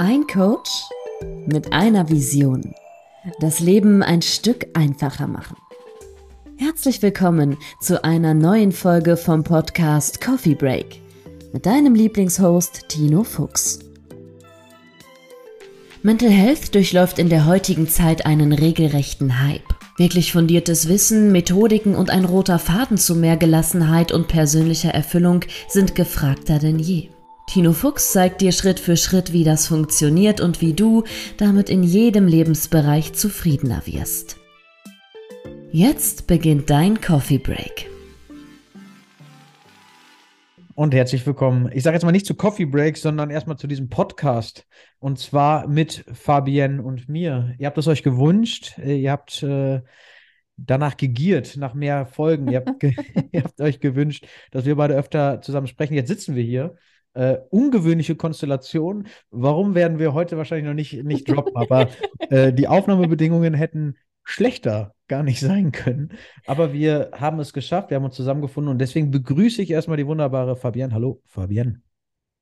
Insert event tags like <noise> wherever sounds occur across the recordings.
Ein Coach mit einer Vision. Das Leben ein Stück einfacher machen. Herzlich willkommen zu einer neuen Folge vom Podcast Coffee Break mit deinem Lieblingshost Tino Fuchs. Mental Health durchläuft in der heutigen Zeit einen regelrechten Hype. Wirklich fundiertes Wissen, Methodiken und ein roter Faden zu mehr Gelassenheit und persönlicher Erfüllung sind gefragter denn je. Tino Fuchs zeigt dir Schritt für Schritt, wie das funktioniert und wie du damit in jedem Lebensbereich zufriedener wirst. Jetzt beginnt dein Coffee Break. Und herzlich willkommen. Ich sage jetzt mal nicht zu Coffee Break, sondern erstmal zu diesem Podcast. Und zwar mit Fabienne und mir. Ihr habt es euch gewünscht. Ihr habt äh, danach gegiert, nach mehr Folgen. Ihr habt, <laughs> <laughs> ihr habt euch gewünscht, dass wir beide öfter zusammen sprechen. Jetzt sitzen wir hier äh, ungewöhnliche Konstellation. Warum werden wir heute wahrscheinlich noch nicht, nicht droppen? Aber <laughs> äh, die Aufnahmebedingungen hätten schlechter gar nicht sein können. Aber wir haben es geschafft, wir haben uns zusammengefunden und deswegen begrüße ich erstmal die wunderbare Fabienne. Hallo, Fabienne.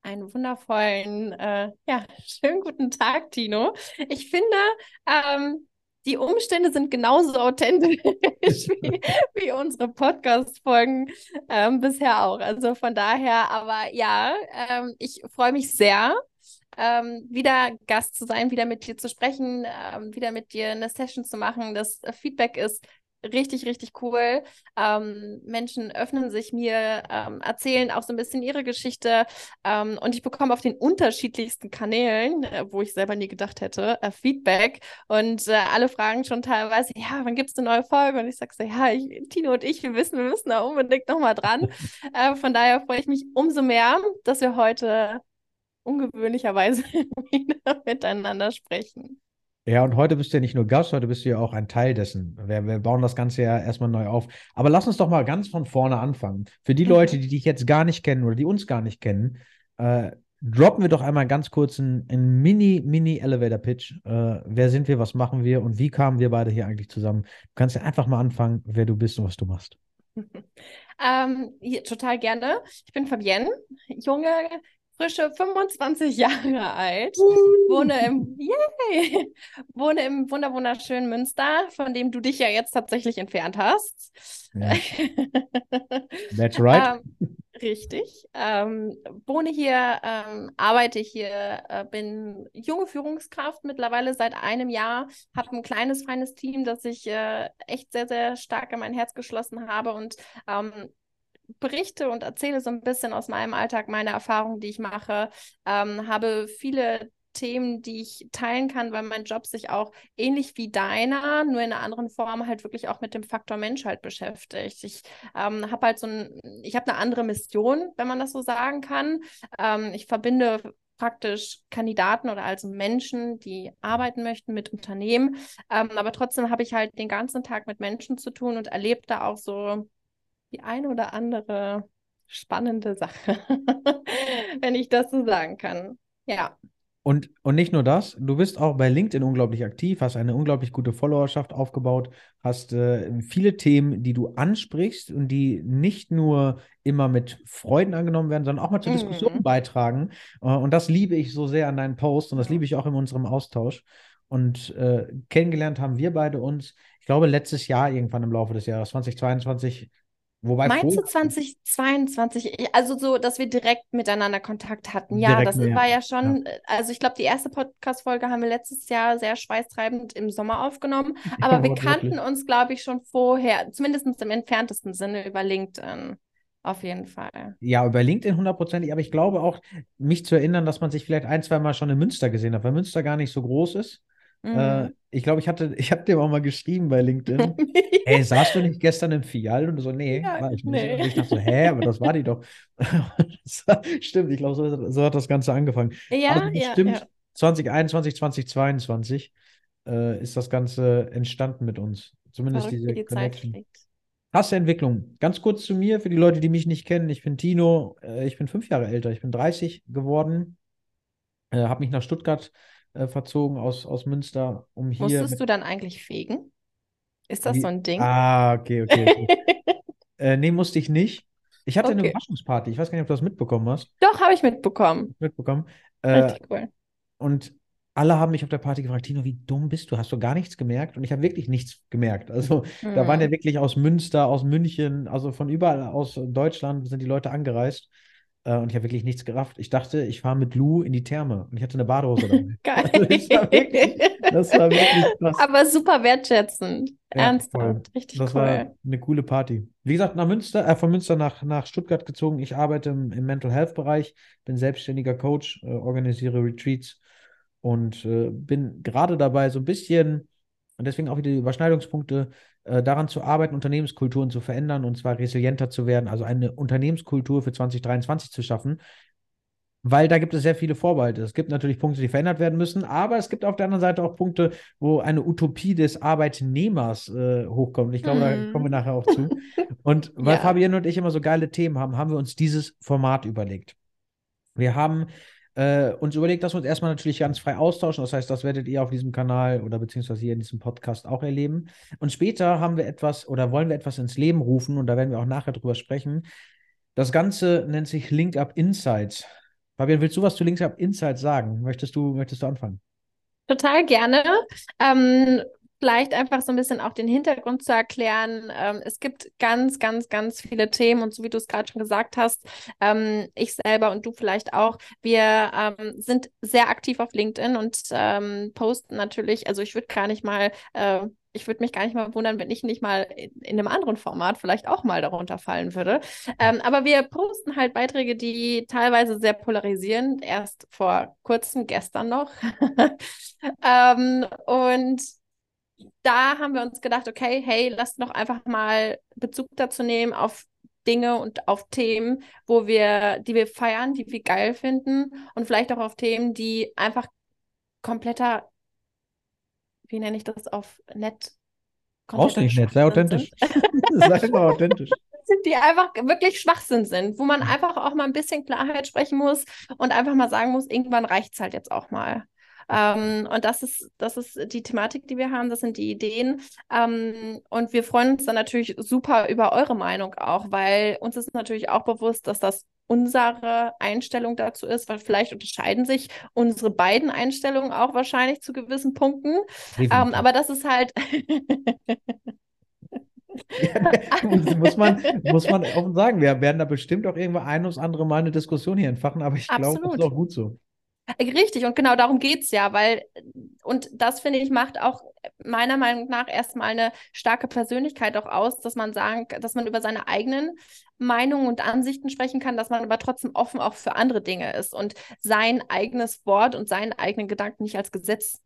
Einen wundervollen, äh, ja, schönen guten Tag, Tino. Ich finde, ähm, die Umstände sind genauso authentisch <laughs> wie, wie unsere Podcast-Folgen ähm, bisher auch. Also von daher, aber ja, ähm, ich freue mich sehr, ähm, wieder Gast zu sein, wieder mit dir zu sprechen, ähm, wieder mit dir eine Session zu machen. Das Feedback ist richtig, richtig cool. Ähm, Menschen öffnen sich mir, ähm, erzählen auch so ein bisschen ihre Geschichte ähm, und ich bekomme auf den unterschiedlichsten Kanälen, äh, wo ich selber nie gedacht hätte, äh, Feedback und äh, alle fragen schon teilweise, ja, wann gibt es eine neue Folge? Und ich sage so, ja, ich, Tino und ich, wir wissen, wir müssen da unbedingt nochmal dran. <laughs> Äh, von daher freue ich mich umso mehr, dass wir heute ungewöhnlicherweise <laughs> wieder miteinander sprechen. Ja, und heute bist du ja nicht nur Gast, heute bist du ja auch ein Teil dessen. Wir, wir bauen das Ganze ja erstmal neu auf. Aber lass uns doch mal ganz von vorne anfangen. Für die mhm. Leute, die dich jetzt gar nicht kennen oder die uns gar nicht kennen, äh, droppen wir doch einmal ganz kurz einen, einen Mini, Mini-Elevator-Pitch. Äh, wer sind wir, was machen wir und wie kamen wir beide hier eigentlich zusammen? Du kannst ja einfach mal anfangen, wer du bist und was du machst. <laughs> Ähm, total gerne. Ich bin Fabienne, junge, frische 25 Jahre alt, wohne im, yay, wohne im wunder wunderschönen Münster, von dem du dich ja jetzt tatsächlich entfernt hast. Ja. <laughs> That's right. Ähm, richtig. Ähm, wohne hier, ähm, arbeite hier, äh, bin junge Führungskraft mittlerweile seit einem Jahr, habe ein kleines, feines Team, das ich äh, echt sehr, sehr stark in mein Herz geschlossen habe und ähm, berichte und erzähle so ein bisschen aus meinem Alltag, meine Erfahrungen, die ich mache, ähm, habe viele Themen, die ich teilen kann, weil mein Job sich auch ähnlich wie deiner, nur in einer anderen Form halt wirklich auch mit dem Faktor Mensch halt beschäftigt. Ich ähm, habe halt so ein, ich habe eine andere Mission, wenn man das so sagen kann. Ähm, ich verbinde praktisch Kandidaten oder also Menschen, die arbeiten möchten mit Unternehmen. Ähm, aber trotzdem habe ich halt den ganzen Tag mit Menschen zu tun und erlebe da auch so die eine oder andere spannende Sache, <laughs> wenn ich das so sagen kann. Ja. Und, und nicht nur das, du bist auch bei LinkedIn unglaublich aktiv, hast eine unglaublich gute Followerschaft aufgebaut, hast äh, viele Themen, die du ansprichst und die nicht nur immer mit Freuden angenommen werden, sondern auch mal zur mhm. Diskussion beitragen. Äh, und das liebe ich so sehr an deinen Posts und das liebe ich auch in unserem Austausch. Und äh, kennengelernt haben wir beide uns, ich glaube, letztes Jahr irgendwann im Laufe des Jahres 2022 Wobei Meinst du 2022? Also so, dass wir direkt miteinander Kontakt hatten. Ja, direkt, das ja. war ja schon, ja. also ich glaube, die erste Podcast-Folge haben wir letztes Jahr sehr schweißtreibend im Sommer aufgenommen. <laughs> Aber wir kannten wirklich. uns, glaube ich, schon vorher, zumindest im entferntesten Sinne über LinkedIn. Auf jeden Fall. Ja, über LinkedIn hundertprozentig, aber ich glaube auch, mich zu erinnern, dass man sich vielleicht ein, zwei Mal schon in Münster gesehen hat, weil Münster gar nicht so groß ist. Äh, mhm. Äh, ich glaube, ich hatte, <laughs> ich habe dir auch mal geschrieben bei LinkedIn. <laughs> Ey, saßt du nicht gestern im Fial? Und so, nee, ja, war ich nicht. Nee. Und ich dachte so, hä, aber das war die doch. <laughs> stimmt, ich glaube, so, so, hat das Ganze angefangen. Ja, aber ja, stimmt. Ja. 2021, 2022 äh, ist das Ganze entstanden mit uns. Zumindest Verrückt, diese die Connection. Entwicklung. Ganz kurz zu mir, für die Leute, die mich nicht kennen. Ich bin Tino, äh, ich bin fünf Jahre älter, ich bin 30 geworden, äh, habe mich nach Stuttgart äh, verzogen aus, aus Münster, um hier. Musstest du dann eigentlich fegen? Ist das Wie? so ein Ding? Ah, okay, okay. okay. <laughs> äh, nee, musste ich nicht. Ich hatte okay. eine Überraschungsparty. Ich weiß gar nicht, ob du das mitbekommen hast. Doch, habe ich mitbekommen. Mitbekommen. Äh, Richtig cool. und alle haben mich auf der Party gefragt, Tino, wie dumm bist du? Hast du gar nichts gemerkt? Und ich habe wirklich nichts gemerkt. Also mhm. da waren ja hm. wirklich aus Münster, aus München, also von überall aus Deutschland sind die Leute angereist. Äh, und ich habe wirklich nichts gerafft. Ich dachte, ich fahre mit Lou in die Therme und ich hatte eine Badehose dabei. <laughs> Geil. Also das, war wirklich, das war wirklich krass. Aber super wertschätzend. Ja, Ernsthaft. Voll. Richtig das cool. war eine coole Party. Wie gesagt, nach Münster, äh, von Münster nach, nach Stuttgart gezogen. Ich arbeite im, im Mental Health Bereich, bin selbstständiger Coach, äh, organisiere Retreats und äh, bin gerade dabei, so ein bisschen, und deswegen auch wieder die Überschneidungspunkte, daran zu arbeiten, Unternehmenskulturen zu verändern und zwar resilienter zu werden, also eine Unternehmenskultur für 2023 zu schaffen. Weil da gibt es sehr viele Vorbehalte. Es gibt natürlich Punkte, die verändert werden müssen, aber es gibt auf der anderen Seite auch Punkte, wo eine Utopie des Arbeitnehmers äh, hochkommt. Ich glaube, mm. da mhm. kommen wir nachher auch zu. <laughs> Und weil ja. Fabian und ich immer so geile Themen haben, haben wir uns dieses Format überlegt. Wir haben äh, uns überlegt, dass wir uns erstmal natürlich ganz frei austauschen. Das heißt, das werdet ihr auf diesem Kanal oder beziehungsweise hier in diesem Podcast auch erleben. Und später haben wir etwas oder wollen wir etwas ins Leben rufen und da werden wir auch nachher drüber sprechen. Das Ganze nennt sich Link Up Insights. Fabian, willst du was zu Link Up Insights sagen? Möchtest du, möchtest du anfangen? Total gerne. Ähm, vielleicht einfach so ein bisschen auch den Hintergrund zu erklären. Ähm, es gibt ganz, ganz, ganz viele Themen und so wie du es gerade schon gesagt hast, ähm, ich selber und du vielleicht auch, wir ähm, sind sehr aktiv auf LinkedIn und ähm, posten natürlich, also ich würde gar nicht mal äh, ich würde mich gar nicht mal wundern, wenn ich nicht mal in, in, einem anderen Format vielleicht auch mal darunter fallen würde. Ähm, aber wir posten halt Beiträge, die teilweise sehr polarisieren. Erst vor kurzem, gestern noch. <laughs> ähm, und da haben wir uns gedacht, okay, hey, lass doch einfach mal Bezug dazu nehmen auf Dinge und auf Themen, wo wir, die wir feiern, die wir geil finden und vielleicht auch auf Themen, die einfach kompletter, wie nenne ich das auf nett? Brauchst nicht nett, sehr authentisch. Sei immer authentisch. <laughs> <laughs> Die einfach wirklich Schwachsinn sind, wo man einfach auch mal ein bisschen Klarheit sprechen muss und einfach mal sagen muss, irgendwann reicht es halt jetzt auch mal. Ähm, und das ist, das ist die Thematik, die wir haben, das sind die Ideen. Ähm, und wir freuen uns dann natürlich super über eure Meinung auch, weil uns ist natürlich auch bewusst, dass das unsere Einstellung dazu ist, weil vielleicht unterscheiden sich unsere beiden Einstellungen auch wahrscheinlich zu gewissen Punkten. Ähm, aber das ist halt. Ja, muss, man, muss man offen sagen, wir werden da bestimmt auch irgendwann ein oder andere Mal eine Diskussion hier entfachen, aber ich glaube, das ist auch gut so. Richtig, und genau darum geht es ja, weil, und das finde ich, macht auch meiner Meinung nach erstmal eine starke Persönlichkeit auch aus, dass man sagen, dass man über seine eigenen Meinungen und Ansichten sprechen kann, dass man aber trotzdem offen auch für andere Dinge ist und sein eigenes Wort und seinen eigenen Gedanken nicht als Gesetz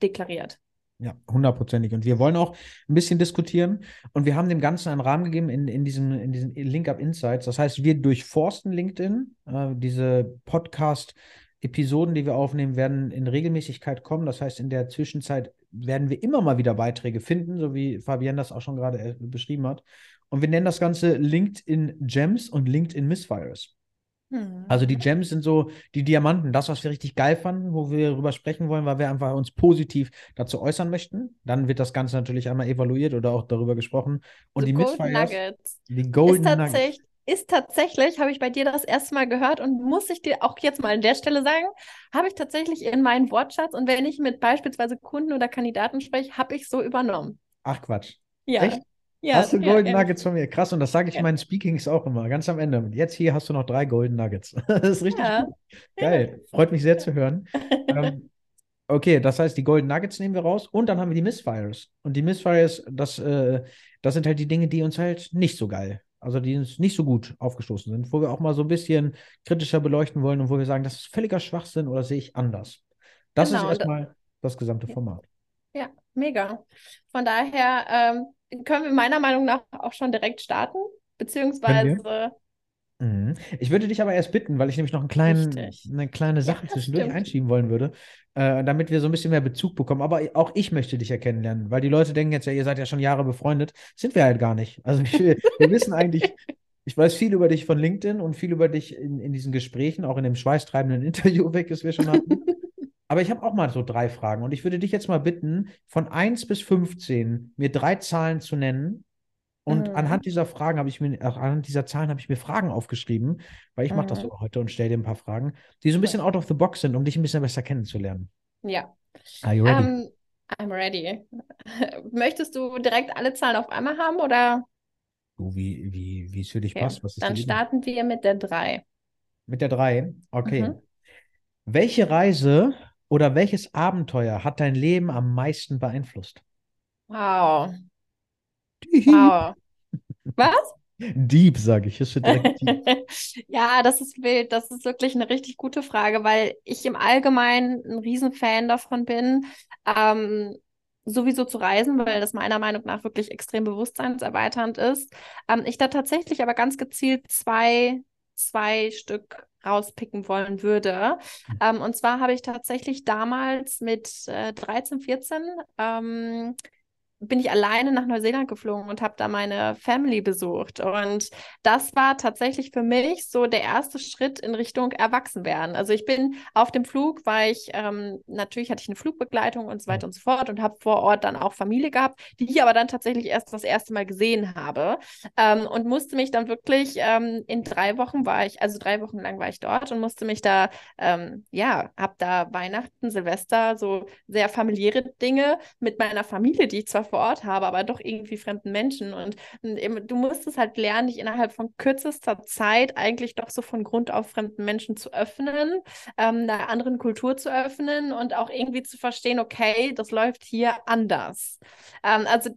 deklariert. Ja, hundertprozentig. Und wir wollen auch ein bisschen diskutieren. Und wir haben dem Ganzen einen Rahmen gegeben in, in diesen, in diesen Link Up Insights. Das heißt, wir durchforsten LinkedIn, äh, diese Podcast- Episoden, die wir aufnehmen, werden in Regelmäßigkeit kommen. Das heißt, in der Zwischenzeit werden wir immer mal wieder Beiträge finden, so wie Fabienne das auch schon gerade äh, beschrieben hat. Und wir nennen das Ganze LinkedIn Gems und LinkedIn Misfires. Hm. Also die Gems sind so die Diamanten, das, was wir richtig geil fanden, wo wir darüber sprechen wollen, weil wir einfach uns positiv dazu äußern möchten. Dann wird das Ganze natürlich einmal evaluiert oder auch darüber gesprochen. Und so die Golden Misfires, Nuggets. die Golden Nuggets ist tatsächlich, habe ich bei dir das erste Mal gehört und muss ich dir auch jetzt mal an der Stelle sagen, habe ich tatsächlich in meinen Wortschatz und wenn ich mit beispielsweise Kunden oder Kandidaten spreche, habe ich so übernommen. Ach Quatsch. Ja. Echt? Ja, hast du Golden ja, Nuggets von mir? Krass, und das sage ich ja. in meinen Speakings auch immer, ganz am Ende. Jetzt hier hast du noch drei Golden Nuggets. <laughs> das ist richtig ja. gut. Geil. Freut mich sehr zu hören. ähm, okay, das heißt, die Golden Nuggets nehmen wir raus und dann haben wir die Missfires. Und die Missfires, das, äh, das sind halt die Dinge, die uns halt nicht so geil also die uns nicht so gut aufgestoßen sind, wo wir auch mal so ein bisschen kritischer beleuchten wollen und wo wir sagen, das ist völliger Schwachsinn oder sehe ich anders. Das genau, ist erstmal das gesamte Format. Ja, mega. Von daher ähm, können wir meiner Meinung nach auch schon direkt starten, beziehungsweise. Ich würde dich aber erst bitten, weil ich nämlich noch einen kleinen, eine kleine Sache ja, zwischendurch stimmt. einschieben wollen würde, äh, damit wir so ein bisschen mehr Bezug bekommen. Aber auch ich möchte dich ja kennenlernen, weil die Leute denken jetzt ja, ihr seid ja schon Jahre befreundet. Sind wir halt gar nicht. Also <laughs> ich, wir wissen eigentlich, ich weiß viel über dich von LinkedIn und viel über dich in, in diesen Gesprächen, auch in dem schweißtreibenden <laughs> Interview weg, das wir schon hatten. <laughs> Aber ich habe auch mal so drei Fragen und ich würde dich jetzt mal bitten, von 1 bis 15 mir drei Zahlen zu nennen, Und mhm. anhand dieser Fragen habe ich mir, auch anhand dieser Zahlen habe ich mir Fragen aufgeschrieben, weil ich mhm. mache das sogar heute und stelle dir ein paar Fragen, die so ein bisschen out of the box sind, um dich ein bisschen besser kennenzulernen. Ja. Are you ready? Um, ähm, I'm ready. <laughs> Möchtest du direkt alle Zahlen auf einmal haben oder? Du, wie, wie, wie es für dich okay. passt. Was ist Dann starten wir mit der 3. Mit der 3? Okay. Mhm. Welche Reise oder welches Abenteuer hat dein Leben am meisten beeinflusst? Wow. Wow. <laughs> Was? Deep, sage ich. Ist direkt <laughs> ja, das ist wild. Das ist wirklich eine richtig gute Frage, weil ich im Allgemeinen ein Riesenfan davon bin, ähm, sowieso zu reisen, weil das meiner Meinung nach wirklich extrem bewusstseinserweiternd ist. Ähm, ich da tatsächlich aber ganz gezielt zwei, zwei Stück rauspicken wollen würde. Ähm, und zwar habe ich tatsächlich damals mit äh, 13, 14 ähm, bin ich alleine nach Neuseeland geflogen und habe da meine Family besucht. Und das war tatsächlich für mich so der erste Schritt in Richtung Erwachsenwerden. Also ich bin auf dem Flug, weil ich, ähm, natürlich hatte ich eine Flugbegleitung und so weiter und so fort und habe vor Ort dann auch Familie gehabt, die ich aber dann tatsächlich erst das erste Mal gesehen habe ähm, und musste mich dann wirklich ähm, in drei Wochen war ich, also drei Wochen lang war ich dort und musste mich da, ähm, ja, habe da Weihnachten, Silvester, so sehr familiäre Dinge mit meiner Familie, die ich zwar vor Ort habe, aber doch irgendwie fremden Menschen. Und, und du musst es halt lernen, dich innerhalb von kürzester Zeit eigentlich doch so von Grund auf fremden Menschen zu öffnen, ähm, einer anderen Kultur zu öffnen und auch irgendwie zu verstehen, okay, das läuft hier anders. Ähm, also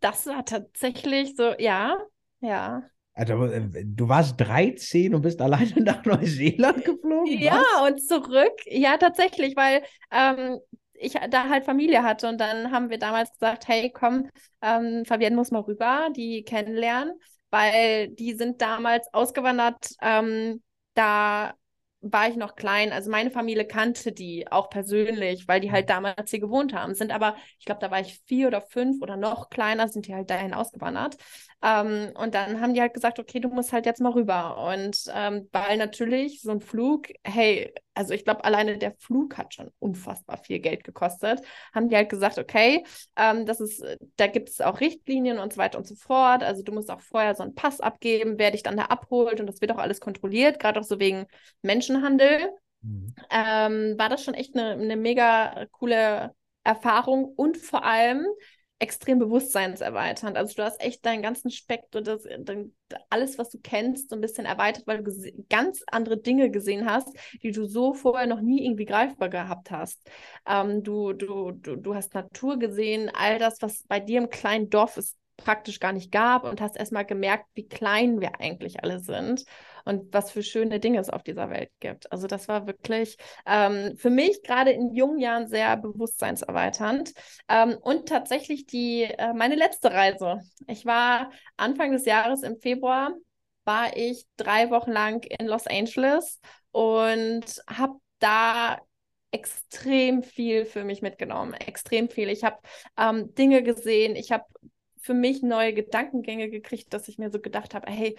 das war tatsächlich so, ja, ja. Also, äh, du warst 13 und bist <laughs> alleine nach Neuseeland geflogen? Ja, Was? und zurück. Ja, tatsächlich, weil ähm, ich da halt Familie hatte und dann haben wir damals gesagt, hey, komm, ähm, Fabienne muss mal rüber, die kennenlernen, weil die sind damals ausgewandert. Ähm, da war ich noch klein. Also meine Familie kannte die auch persönlich, weil die halt mhm. damals hier gewohnt haben. Sind aber, ich glaube, da war ich vier oder fünf oder noch kleiner, sind die halt dahin ausgewandert. Ähm, und dann haben die halt gesagt, okay, du musst halt jetzt mal rüber. Und ähm, weil natürlich so ein Flug, hey, also ich glaube, alleine der Flug hat schon unfassbar viel Geld gekostet, haben die halt gesagt, okay, ähm, das ist, da gibt es auch Richtlinien und so weiter und so fort. Also du musst auch vorher so einen Pass abgeben, wer dich dann da abholt und das wird auch alles kontrolliert, gerade auch so wegen Menschenhandel. Mhm. Ähm, war das schon echt eine, eine mega coole Erfahrung und vor allem extrem bewusstseinserweiternd. Also du hast echt deinen ganzen Spektrum, das, alles, was du kennst, so ein bisschen erweitert, weil du ganz andere Dinge gesehen hast, die du so vorher noch nie irgendwie greifbar gehabt hast. Ähm, du, du, du, du hast Natur gesehen, all das, was bei dir im kleinen Dorf ist, praktisch gar nicht gab und hast erstmal gemerkt, wie klein wir eigentlich alle sind und was für schöne Dinge es auf dieser Welt gibt. Also das war wirklich ähm, für mich gerade in jungen Jahren sehr bewusstseinserweiternd. Ähm, und tatsächlich die, äh, meine letzte Reise. Ich war Anfang des Jahres im Februar, war ich drei Wochen lang in Los Angeles und habe da extrem viel für mich mitgenommen, extrem viel. Ich habe ähm, Dinge gesehen, ich habe für mich neue Gedankengänge gekriegt, dass ich mir so gedacht habe, hey,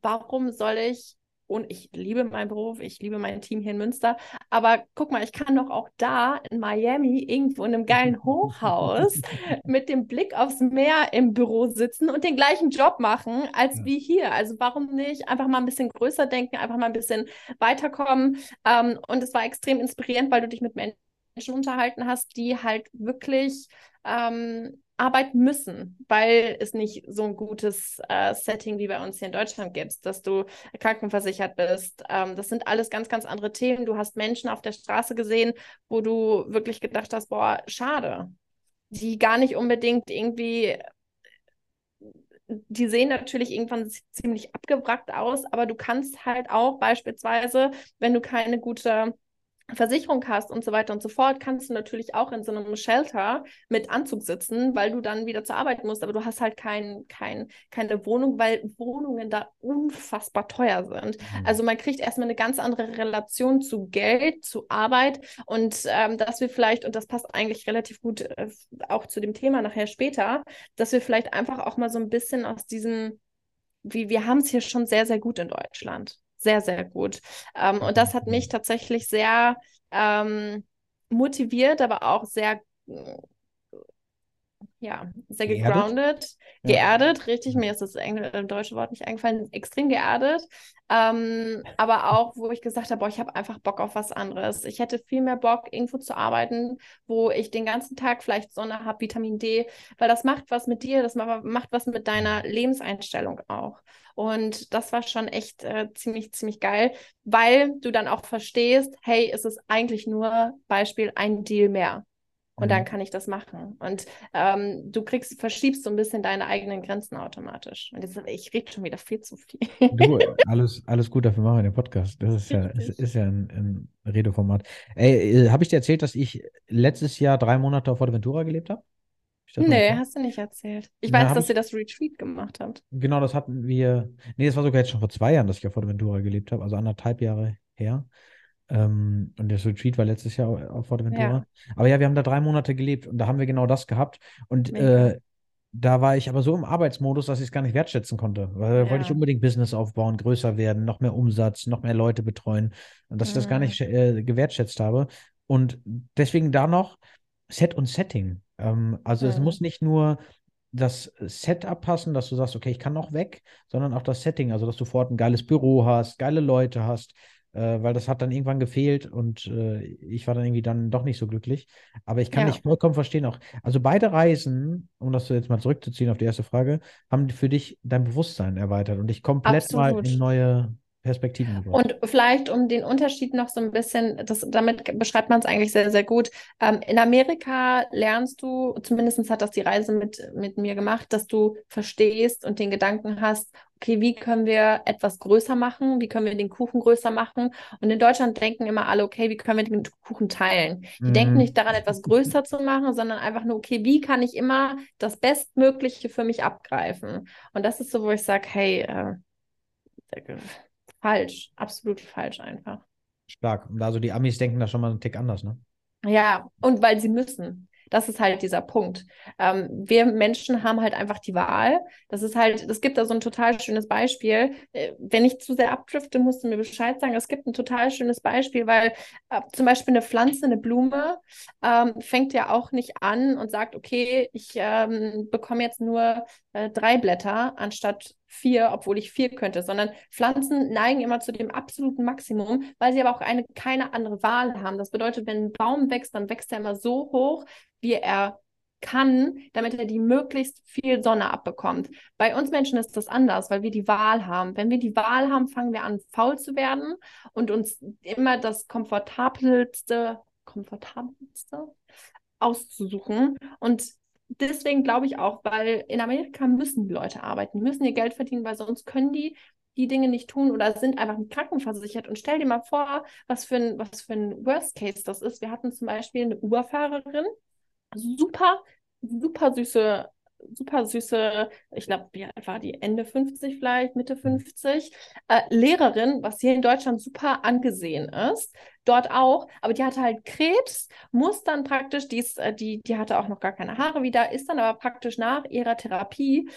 warum soll ich, und ich liebe meinen Beruf, ich liebe mein Team hier in Münster, aber guck mal, ich kann doch auch da in Miami irgendwo in einem geilen Hochhaus <laughs> mit dem Blick aufs Meer im Büro sitzen und den gleichen Job machen als ja. wie hier. Also warum nicht einfach mal ein bisschen größer denken, einfach mal ein bisschen weiterkommen. Ähm, und es war extrem inspirierend, weil du dich mit Menschen unterhalten hast, die halt wirklich ähm, arbeiten müssen, weil es nicht so ein gutes äh, Setting wie bei uns hier in Deutschland gibt, dass du krankenversichert bist. Ähm, das sind alles ganz, ganz andere Themen. Du hast Menschen auf der Straße gesehen, wo du wirklich gedacht hast, boah, schade, die gar nicht unbedingt irgendwie die sehen natürlich irgendwann ziemlich abgewrackt aus, aber du kannst halt auch beispielsweise, wenn du keine gute Versicherung hast und so weiter und so fort, kannst du natürlich auch in so einem Shelter mit Anzug sitzen, weil du dann wieder zur Arbeit musst, aber du hast halt kein, kein, keine Wohnung, weil Wohnungen da unfassbar teuer sind. Mhm. Also man kriegt erstmal eine ganz andere Relation zu Geld, zu Arbeit und ähm, dass wir vielleicht, und das passt eigentlich relativ gut äh, auch zu dem Thema nachher später, dass wir vielleicht einfach auch mal so ein bisschen aus diesem, wie wir haben es hier schon sehr, sehr gut in Deutschland sehr, sehr gut. Ähm, und das hat mich tatsächlich sehr ähm, motiviert, aber auch sehr ja, sehr gegroundet, geerdet, ja. richtig, mir ist das Engl äh, deutsche Wort nicht eingefallen, extrem geerdet. Ähm, aber auch, wo ich gesagt habe, boah, ich habe einfach Bock auf was anderes. Ich hätte viel mehr Bock, irgendwo zu arbeiten, wo ich den ganzen Tag vielleicht Sonne habe, Vitamin D, weil das macht was mit dir, das macht was mit deiner Lebenseinstellung auch. Und das war schon echt äh, ziemlich, ziemlich geil, weil du dann auch verstehst, hey, es ist eigentlich nur Beispiel ein Deal mehr. Und mhm. dann kann ich das machen. Und ähm, du kriegst, verschiebst so ein bisschen deine eigenen Grenzen automatisch. Und jetzt, ich rede schon wieder viel zu viel. Du, <laughs> alles, alles gut, dafür machen wir den Podcast. Das ist ja, <laughs> ist, ist ja ein, ein Redeformat. Ey, äh, habe ich dir erzählt, dass ich letztes Jahr drei Monate auf Fuerteventura gelebt habe? Nee, hast du nicht erzählt. Ich Na, weiß, dass ich... ihr das Retreat gemacht habt. Genau, das hatten wir. Nee, das war sogar jetzt schon vor zwei Jahren, dass ich auf Fuerteventura gelebt habe, also anderthalb Jahre her. Ähm, und das Retreat war letztes Jahr auf Forteventura. Ja. Aber ja, wir haben da drei Monate gelebt und da haben wir genau das gehabt. Und äh, da war ich aber so im Arbeitsmodus, dass ich es gar nicht wertschätzen konnte. Weil ja. wollte ich unbedingt Business aufbauen, größer werden, noch mehr Umsatz, noch mehr Leute betreuen. Und dass mhm. ich das gar nicht mhm. äh, gewertschätzt habe. Und deswegen da noch Set und Setting. Ähm, also mhm. es muss nicht nur das Setup passen, dass du sagst, okay, ich kann noch weg, sondern auch das Setting, also dass du vor Ort ein geiles Büro hast, geile Leute hast, äh, weil das hat dann irgendwann gefehlt und äh, ich war dann irgendwie dann doch nicht so glücklich. Aber ich kann ja. dich vollkommen verstehen auch. Also beide Reisen, um das jetzt mal zurückzuziehen auf die erste Frage, haben für dich dein Bewusstsein erweitert und dich komplett Absolut. mal in neue Perspektiven gebracht. Und vielleicht um den Unterschied noch so ein bisschen, das, damit beschreibt man es eigentlich sehr, sehr gut. Ähm, in Amerika lernst du, zumindest hat das die Reise mit, mit mir gemacht, dass du verstehst und den Gedanken hast, okay, wie können wir etwas größer machen? Wie können wir den Kuchen größer machen? Und in Deutschland denken immer alle, okay, wie können wir den Kuchen teilen? Die mm. denken nicht daran, etwas größer zu machen, sondern einfach nur, okay, wie kann ich immer das Bestmögliche für mich abgreifen? Und das ist so, wo ich sage, hey, äh, falsch, absolut falsch einfach. Stark. Und also die Amis denken da schon mal einen Tick anders, ne? Ja, und weil sie müssen. Das ist halt dieser Punkt. Ähm, wir Menschen haben halt einfach die Wahl. Das ist halt, es gibt da so ein total schönes Beispiel. Äh, wenn ich zu sehr abdrifte, musst du mir Bescheid sagen. Es gibt ein total schönes Beispiel, weil äh, zum Beispiel eine Pflanze, eine Blume, ähm, fängt ja auch nicht an und sagt, okay, ich ähm, bekomme jetzt nur äh, drei Blätter anstatt vier, obwohl ich vier könnte, sondern Pflanzen neigen immer zu dem absoluten Maximum, weil sie aber auch eine, keine andere Wahl haben. Das bedeutet, wenn ein Baum wächst, dann wächst er immer so hoch, wie er kann, damit er die möglichst viel Sonne abbekommt. Bei uns Menschen ist das anders, weil wir die Wahl haben. Wenn wir die Wahl haben, fangen wir an, faul zu werden und uns immer das komfortabelste, komfortabelste auszusuchen. Und deswegen glaube ich auch, weil in Amerika müssen die Leute arbeiten, müssen ihr Geld verdienen, weil sonst können die die Dinge nicht tun oder sind einfach nicht krankenversichert. Und stell dir mal vor, was für ein, was für ein Worst Case das ist. Wir hatten zum Beispiel eine Uberfahrerin, super, super süße super süße, ich glaube, wie alt war die? Ende 50 vielleicht, Mitte 50, äh, Lehrerin, was hier in Deutschland super angesehen ist, dort auch, aber die hatte halt Krebs, muss dann praktisch, die, ist, äh, die, die hatte auch noch gar keine Haare wieder, ist dann aber praktisch nach ihrer Therapie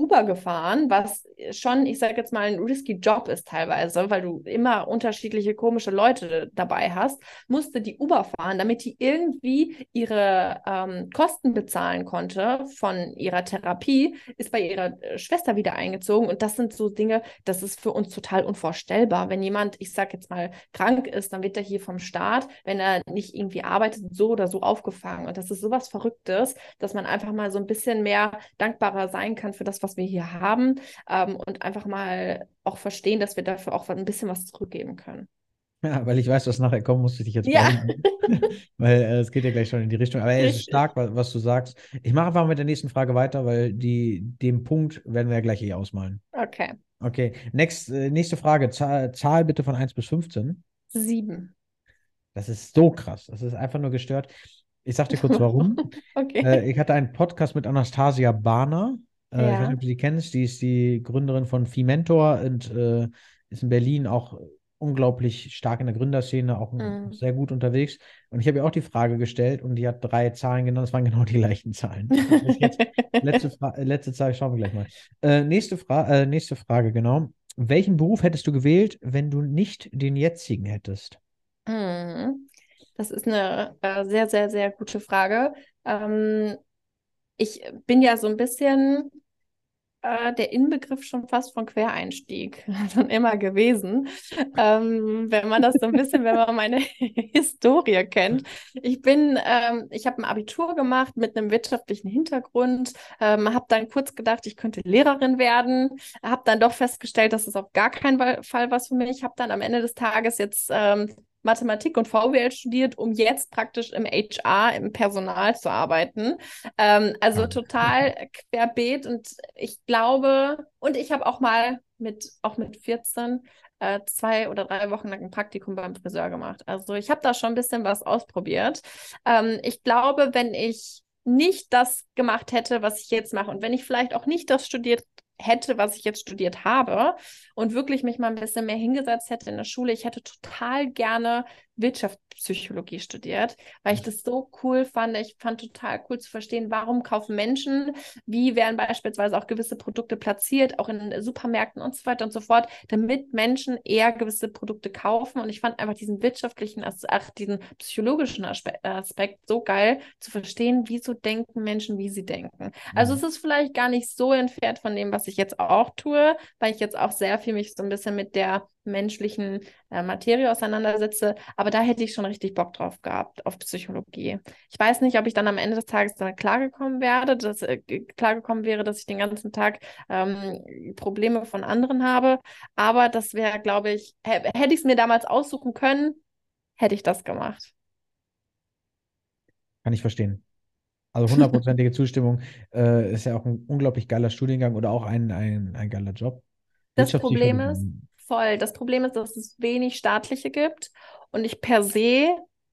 Uber gefahren, was schon, ich sage jetzt mal, ein risky Job ist teilweise, weil du immer unterschiedliche komische Leute dabei hast, musste die Uber fahren, damit die irgendwie ihre ähm, Kosten bezahlen konnte von ihrer Therapie, ist bei ihrer äh, Schwester wieder eingezogen und das sind so Dinge, das ist für uns total unvorstellbar. Wenn jemand, ich sage jetzt mal, krank ist, dann wird er hier vom Staat, wenn er nicht irgendwie arbeitet, so oder so aufgefangen und das ist sowas Verrücktes, dass man einfach mal so ein bisschen mehr dankbarer sein kann für das, was wir hier haben ähm, und einfach mal auch verstehen, dass wir dafür auch ein bisschen was zurückgeben können. Ja, weil ich weiß, was nachher kommen muss, ich dich jetzt ja. <laughs> weil äh, es geht ja gleich schon in die Richtung. Aber es ist stark, was, was, du sagst. Ich mache einfach mit der nächsten Frage weiter, weil die, den Punkt werden wir ja gleich eh ausmalen. Okay. Okay. Next, äh, nächste Frage. Zahl, Zahl bitte von 1 bis 15. Sieben. Das ist so krass. Das ist einfach nur gestört. Ich sag dir kurz warum. <laughs> okay. Äh, ich hatte einen Podcast mit Anastasia Barner. Äh, ja. Ich weiß nicht, ob du sie kennst. Die ist die Gründerin von Mentor und äh, ist in Berlin auch unglaublich stark in der Gründerszene, auch mhm. sehr gut unterwegs. Und ich habe ihr auch die Frage gestellt und die hat drei Zahlen genannt. Das waren <laughs> genau die gleichen Zahlen. Jetzt, <laughs> letzte, Fra letzte Zahl, schauen wir gleich mal. Äh, nächste, Fra äh, nächste Frage, genau. Welchen Beruf hättest du gewählt, wenn du nicht den jetzigen hättest? Mhm. Das ist eine äh, sehr, sehr, sehr gute Frage. Ähm, ich bin ja so ein bisschen äh, der Inbegriff schon fast von Quereinstieg <laughs> schon immer gewesen. Ähm, wenn man das so ein bisschen, wenn man meine <laughs> Historie kennt. Ich bin, ähm, ich habe ein Abitur gemacht mit einem wirtschaftlichen Hintergrund, ähm, habe dann kurz gedacht, ich könnte Lehrerin werden, habe dann doch festgestellt, dass es auf gar keinen Fall was für mich. Habe dann am Ende des Tages jetzt ähm, Mathematik und VWL studiert, um jetzt praktisch im HR, im Personal zu arbeiten. Ähm, also total querbeet und ich glaube, und ich habe auch mal mit, auch mit 14 äh, zwei oder drei Wochen lang ein Praktikum beim Friseur gemacht. Also ich habe da schon ein bisschen was ausprobiert. Ähm, ich glaube, wenn ich nicht das gemacht hätte, was ich jetzt mache und wenn ich vielleicht auch nicht das studiert hätte, was ich jetzt studiert habe und wirklich mich mal ein bisschen mehr hingesetzt hätte in der Schule, ich hätte total gerne Wirtschaftspsychologie studiert, weil ich das so cool fand. Ich fand total cool zu verstehen, warum kaufen Menschen, wie werden beispielsweise auch gewisse Produkte platziert, auch in Supermärkten und so weiter und so fort, damit Menschen eher gewisse Produkte kaufen. Und ich fand einfach diesen wirtschaftlichen, ach, diesen psychologischen Aspekt so geil zu verstehen, wieso denken Menschen, wie sie denken. Also mhm. es ist vielleicht gar nicht so entfernt von dem, was ich jetzt auch tue, weil ich jetzt auch sehr viel mich so ein bisschen mit der menschlichen äh, Materie auseinandersetze. Aber da hätte ich schon richtig Bock drauf gehabt, auf Psychologie. Ich weiß nicht, ob ich dann am Ende des Tages damit klargekommen werde, dass äh, klargekommen wäre, dass ich den ganzen Tag ähm, Probleme von anderen habe. Aber das wäre, glaube ich, hätte ich es mir damals aussuchen können, hätte ich das gemacht. Kann ich verstehen. Also hundertprozentige <laughs> Zustimmung äh, ist ja auch ein unglaublich geiler Studiengang oder auch ein, ein, ein geiler Job. Das Problem ist, voll. Das Problem ist, dass es wenig staatliche gibt und ich per se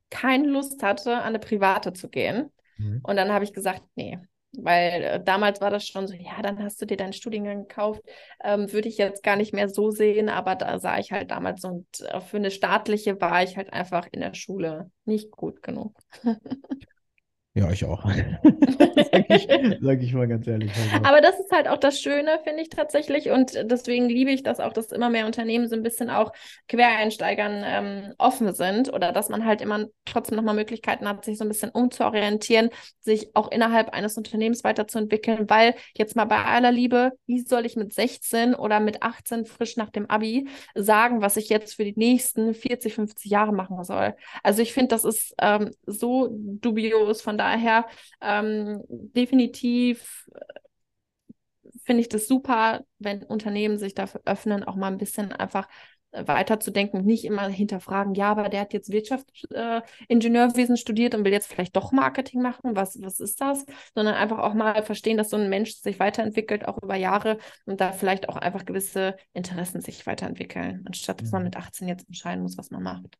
keine Lust hatte, an eine private zu gehen. Mhm. Und dann habe ich gesagt, nee. Weil äh, damals war das schon so, ja, dann hast du dir deinen Studiengang gekauft. Ähm, würde ich jetzt gar nicht mehr so sehen, aber da sah ich halt damals und äh, für eine staatliche war ich halt einfach in der Schule nicht gut genug. <laughs> Ja, ich auch. <laughs> sag, ich, <laughs> sag ich mal ganz ehrlich. Also. Aber das ist halt auch das Schöne, finde ich tatsächlich. Und deswegen liebe ich das auch, dass immer mehr Unternehmen so ein bisschen auch Quereinsteigern ähm, offen sind oder dass man halt immer trotzdem nochmal Möglichkeiten hat, sich so ein bisschen umzuorientieren, sich auch innerhalb eines Unternehmens weiterzuentwickeln. Weil jetzt mal bei aller Liebe, wie soll ich mit 16 oder mit 18 frisch nach dem Abi sagen, was ich jetzt für die nächsten 40, 50 Jahre machen soll? Also ich finde, das ist ähm, so dubios von daher daher ähm, definitiv äh, finde ich das super, wenn Unternehmen sich dafür öffnen, auch mal ein bisschen einfach äh, weiterzudenken, nicht immer hinterfragen, ja, aber der hat jetzt Wirtschaftsingenieurwesen äh, studiert und will jetzt vielleicht doch Marketing machen, was, was ist das? Sondern einfach auch mal verstehen, dass so ein Mensch sich weiterentwickelt, auch über Jahre und da vielleicht auch einfach gewisse Interessen sich weiterentwickeln, anstatt dass man mhm. mit 18 jetzt entscheiden muss, was man macht.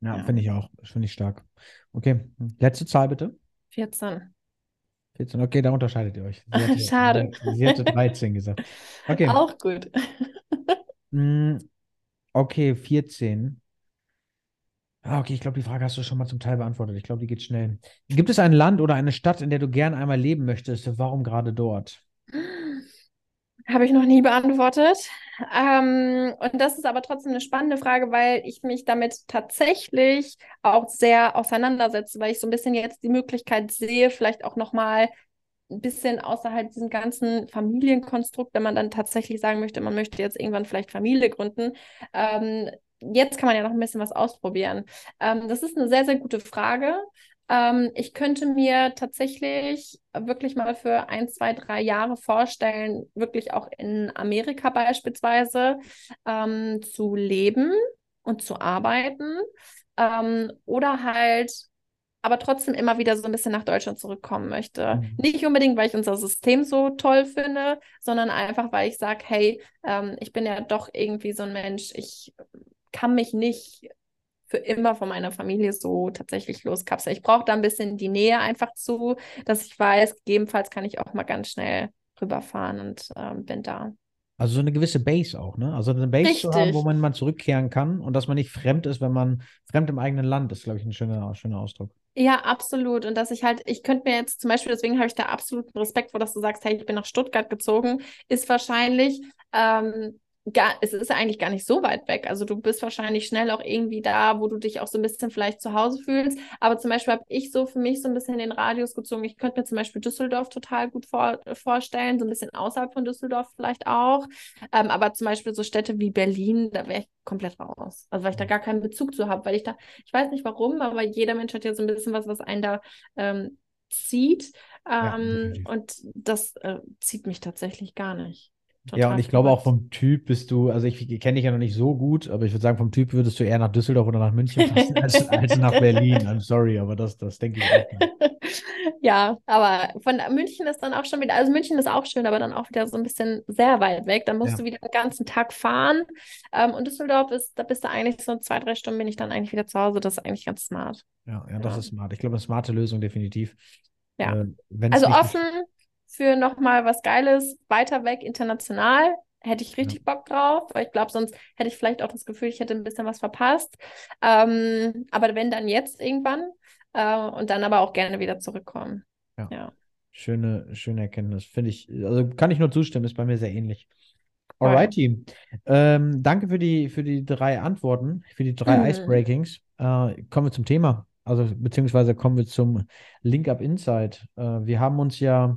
Ja, ja. finde ich auch. Finde ich stark. Okay, letzte Zahl bitte. 14. 14, okay, da unterscheidet ihr euch. Sie hatte, <laughs> Schade. Sie hatte 13 gesagt. Okay. <laughs> Auch gut. <laughs> Mm, okay, 14. Ah, okay, ich glaube, die Frage hast du schon mal zum Teil beantwortet. Ich glaube, die geht schnell. Gibt es ein Land oder eine Stadt, in der du gern einmal leben möchtest? Warum gerade dort? Habe ich noch nie beantwortet. Ähm, und das ist aber trotzdem eine spannende Frage, weil ich mich damit tatsächlich auch sehr auseinandersetze, weil ich so ein bisschen jetzt die Möglichkeit sehe, vielleicht auch nochmal ein bisschen außerhalb diesem ganzen Familienkonstrukt, wenn man dann tatsächlich sagen möchte, man möchte jetzt irgendwann vielleicht Familie gründen. Ähm, jetzt kann man ja noch ein bisschen was ausprobieren. Ähm, das ist eine sehr, sehr gute Frage. Ähm, ich könnte mir tatsächlich wirklich mal für ein, zwei, drei Jahre vorstellen, wirklich auch in Amerika beispielsweise ähm, zu leben und zu arbeiten. Ähm, oder halt aber trotzdem immer wieder so ein bisschen nach Deutschland zurückkommen möchte. Mhm. Nicht unbedingt, weil ich unser System so toll finde, sondern einfach, weil ich sage, hey, ähm, ich bin ja doch irgendwie so ein Mensch, ich kann mich nicht für immer von meiner Familie so tatsächlich loskapseln. Ich brauche da ein bisschen die Nähe einfach zu, dass ich weiß, gegebenenfalls kann ich auch mal ganz schnell rüberfahren und ähm, bin da. Also so eine gewisse Base auch, ne? Also eine Base Richtig. zu haben, wo man mal zurückkehren kann und dass man nicht fremd ist, wenn man fremd im eigenen Land ist, glaube ich, ein schöner, schöner Ausdruck. Ja, absolut. Und dass ich halt, ich könnte mir jetzt zum Beispiel, deswegen habe ich da absoluten Respekt vor, dass du sagst, hey, ich bin nach Stuttgart gezogen, ist wahrscheinlich, ähm, gar, es ist eigentlich gar nicht so weit weg. Also du bist wahrscheinlich schnell auch irgendwie da, wo du dich auch so ein bisschen vielleicht zu Hause fühlst. Aber zum Beispiel habe ich so für mich so ein bisschen den Radius gezogen. Ich könnte mir zum Beispiel Düsseldorf total gut vor, vorstellen, so ein bisschen außerhalb von Düsseldorf vielleicht auch. Ähm, aber zum Beispiel so Städte wie Berlin, da wäre ich komplett raus. Also weil ich da gar keinen Bezug zu habe, weil ich da, ich weiß nicht warum, aber jeder Mensch hat ja so ein bisschen was, was einen da ähm, zieht. Ähm, ja, und das äh, zieht mich tatsächlich gar nicht. Total ja, und ich glaube auch vom Typ bist du, also ich kenne dich ja noch nicht so gut, aber ich würde sagen, vom Typ würdest du eher nach Düsseldorf oder nach München passen als, <laughs> als nach Berlin. I'm sorry, aber das, das denke ich auch. Nicht. <laughs> Ja, aber von München ist dann auch schon wieder, also München ist auch schön, aber dann auch wieder so ein bisschen sehr weit weg. Dann musst ja. du wieder den ganzen Tag fahren. Ähm, und Düsseldorf ist, da bist du eigentlich so zwei, drei Stunden bin ich dann eigentlich wieder zu Hause. Das ist eigentlich ganz smart. Ja, ja, das ja. ist smart. Ich glaube, eine smarte Lösung definitiv. Ja. Äh, also offen für nochmal was Geiles, weiter weg, international. Hätte ich richtig ja. Bock drauf, weil ich glaube, sonst hätte ich vielleicht auch das Gefühl, ich hätte ein bisschen was verpasst. Ähm, aber wenn dann jetzt irgendwann äh, und dann aber auch gerne wieder zurückkommen. Ja. ja. Schöne, schöne Erkenntnis. Finde ich, also kann ich nur zustimmen, ist bei mir sehr ähnlich. Alrighty. Ähm, danke für die, für die drei Antworten, für die drei mhm. Icebreakings. Äh, kommen wir zum Thema. Also, beziehungsweise kommen wir zum Link Up Insight. Äh, wir haben uns ja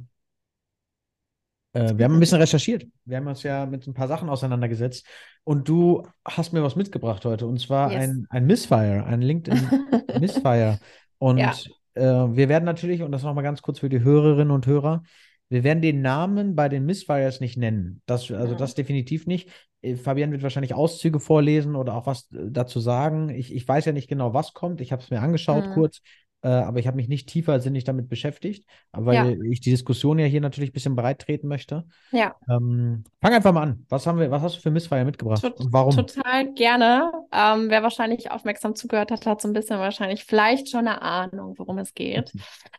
äh, wir haben ein bisschen recherchiert. Wir haben uns ja mit ein paar Sachen auseinandergesetzt. Und du hast mir was mitgebracht heute. Und zwar yes. ein, ein Missfire, ein LinkedIn <laughs> Missfire. Und ja. äh, wir werden natürlich, und das nochmal ganz kurz für die Hörerinnen und Hörer, wir werden den Namen bei den Missfires nicht nennen. Das, also ja. das definitiv nicht. Äh, Fabian wird wahrscheinlich Auszüge vorlesen oder auch was äh, dazu sagen. Ich, ich weiß ja nicht genau, was kommt. Ich habe es mir angeschaut mhm. kurz. Äh, aber ich habe mich nicht tiefer sinnig damit beschäftigt, weil ja. ich die Diskussion ja hier natürlich ein bisschen breit treten möchte. Ja. Ähm, fang einfach mal an. Was haben wir, was hast du für Missfire mitgebracht Tot, und warum? Total gerne. Ähm, wer wahrscheinlich aufmerksam zugehört hat, hat so ein bisschen wahrscheinlich vielleicht schon eine Ahnung, worum es geht.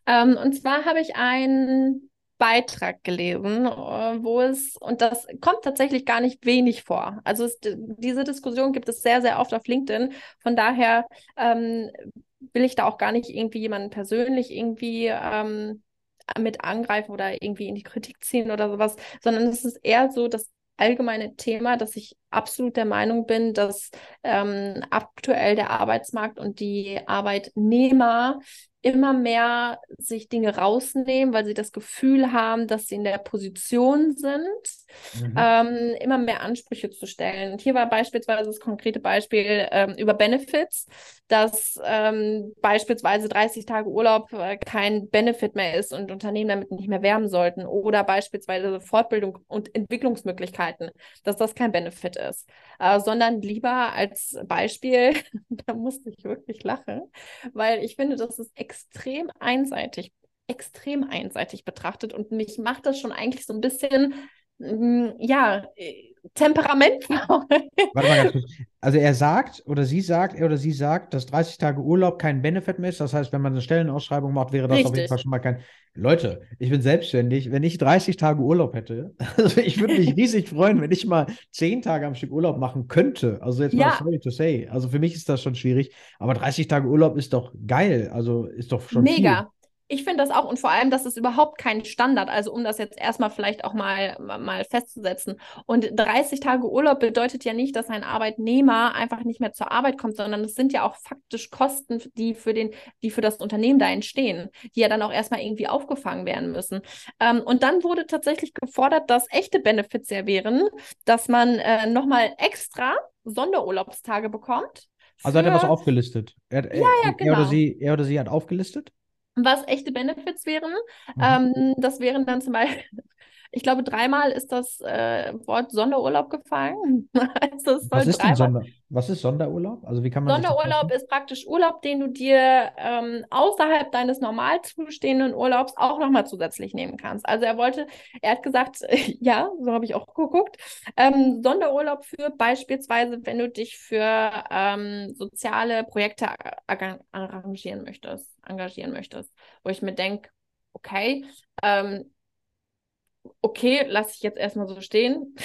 ähm, und zwar habe ich einen Beitrag gelesen, äh, wo es, und das kommt tatsächlich gar nicht wenig vor. Also es, diese Diskussion gibt es sehr, sehr oft auf LinkedIn. Von daher ähm, will ich da auch gar nicht irgendwie jemanden persönlich irgendwie ähm, mit angreifen oder irgendwie in die Kritik ziehen oder sowas, sondern es ist eher so das allgemeine Thema, dass ich absolut der Meinung bin, dass ähm, aktuell der Arbeitsmarkt und die Arbeitnehmer immer mehr sich Dinge rausnehmen, weil sie das Gefühl haben, dass sie in der Position sind, mhm. ähm, immer mehr Ansprüche zu stellen. Und hier war beispielsweise das konkrete Beispiel ähm, über Benefits, dass ähm, beispielsweise 30 Tage Urlaub äh, kein Benefit mehr ist und Unternehmen damit nicht mehr werben sollten. Oder beispielsweise Fortbildung und Entwicklungsmöglichkeiten, dass das kein Benefit ist, äh, sondern lieber als Beispiel, <laughs> da musste ich wirklich lachen, weil ich finde, das ist extrem extrem einseitig, extrem einseitig betrachtet. Und mich macht das schon eigentlich so ein bisschen, mm, ja, Temperament. Warte mal ganz kurz. Also er sagt oder sie sagt, er oder sie sagt, dass 30 Tage Urlaub kein Benefit mehr ist. Das heißt, wenn man eine Stellenausschreibung macht, wäre das Richtig. auf jeden Fall schon mal kein. Leute, ich bin selbstständig. Wenn ich 30 Tage Urlaub hätte, <laughs> also ich würde mich riesig freuen, wenn ich mal 10 Tage am Stück Urlaub machen könnte. Also jetzt ja. mal sorry to say. Also für mich ist das schon schwierig. Aber 30 Tage Urlaub ist doch geil. Also ist doch schon Mega. Viel. Ich finde das auch und vor allem, das ist überhaupt kein Standard. Also um das jetzt erstmal vielleicht auch mal, mal festzusetzen. Und 30 Tage Urlaub bedeutet ja nicht, dass ein Arbeitnehmer einfach nicht mehr zur Arbeit kommt, sondern es sind ja auch faktisch Kosten, die für den, die für das Unternehmen da entstehen, die ja dann auch erstmal irgendwie aufgefangen werden müssen. Ähm, und dann wurde tatsächlich gefordert, dass echte Benefits ja wären, dass man äh, nochmal extra Sonderurlaubstage bekommt. Also hat er was aufgelistet? Er, ja, ja, genau. er, oder sie, er oder sie hat aufgelistet? Was echte Benefits wären. Mhm. Ähm, das wären dann zum Beispiel, ich glaube, dreimal ist das äh, Wort Sonderurlaub gefallen. <laughs> also was, ist Sonder, was ist Sonderurlaub? Also wie kann man Sonderurlaub ist praktisch Urlaub, den du dir ähm, außerhalb deines normal zustehenden Urlaubs auch nochmal zusätzlich nehmen kannst. Also er wollte, er hat gesagt, <laughs> ja, so habe ich auch geguckt, ähm, Sonderurlaub für beispielsweise, wenn du dich für ähm, soziale Projekte arrangieren möchtest, engagieren möchtest, wo ich mir denke, okay, ähm, okay, lasse ich jetzt erstmal so stehen.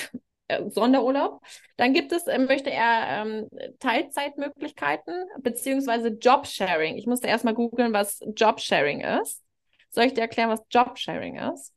Äh, Sonderurlaub. Dann gibt es, äh, möchte er ähm, Teilzeitmöglichkeiten beziehungsweise Jobsharing. Ich musste erstmal googeln, was Jobsharing ist. Soll ich dir erklären, was Jobsharing ist?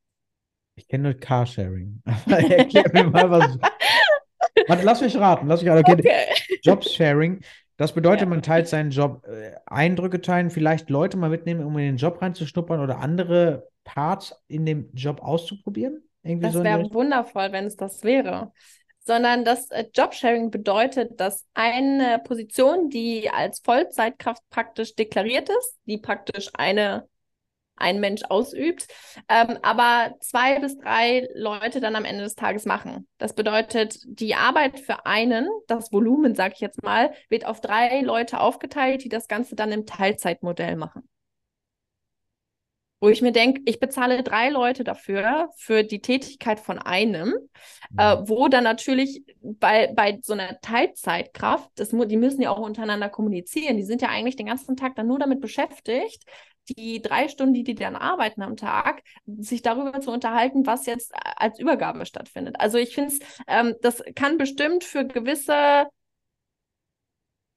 Ich kenne nur Carsharing. <laughs> Erklär mir mal, was. <laughs> Warte, lass mich raten. Lass mich raten. Okay. okay. Jobsharing. Das bedeutet, ja. man teilt seinen Job, äh, Eindrücke teilen, vielleicht Leute mal mitnehmen, um in den Job reinzuschnuppern oder andere Parts in dem Job auszuprobieren? Irgendwie das so wäre wundervoll, wenn es das wäre. Sondern das äh, Jobsharing bedeutet, dass eine Position, die als Vollzeitkraft praktisch deklariert ist, die praktisch eine ein Mensch ausübt, ähm, aber zwei bis drei Leute dann am Ende des Tages machen. Das bedeutet, die Arbeit für einen, das Volumen, sage ich jetzt mal, wird auf drei Leute aufgeteilt, die das Ganze dann im Teilzeitmodell machen. Wo ich mir denke, ich bezahle drei Leute dafür, für die Tätigkeit von einem, äh, mhm. wo dann natürlich bei, bei so einer Teilzeitkraft, das, die müssen ja auch untereinander kommunizieren, die sind ja eigentlich den ganzen Tag dann nur damit beschäftigt, die drei Stunden, die die dann arbeiten am Tag, sich darüber zu unterhalten, was jetzt als Übergabe stattfindet. Also ich finde, ähm, das kann bestimmt für gewisse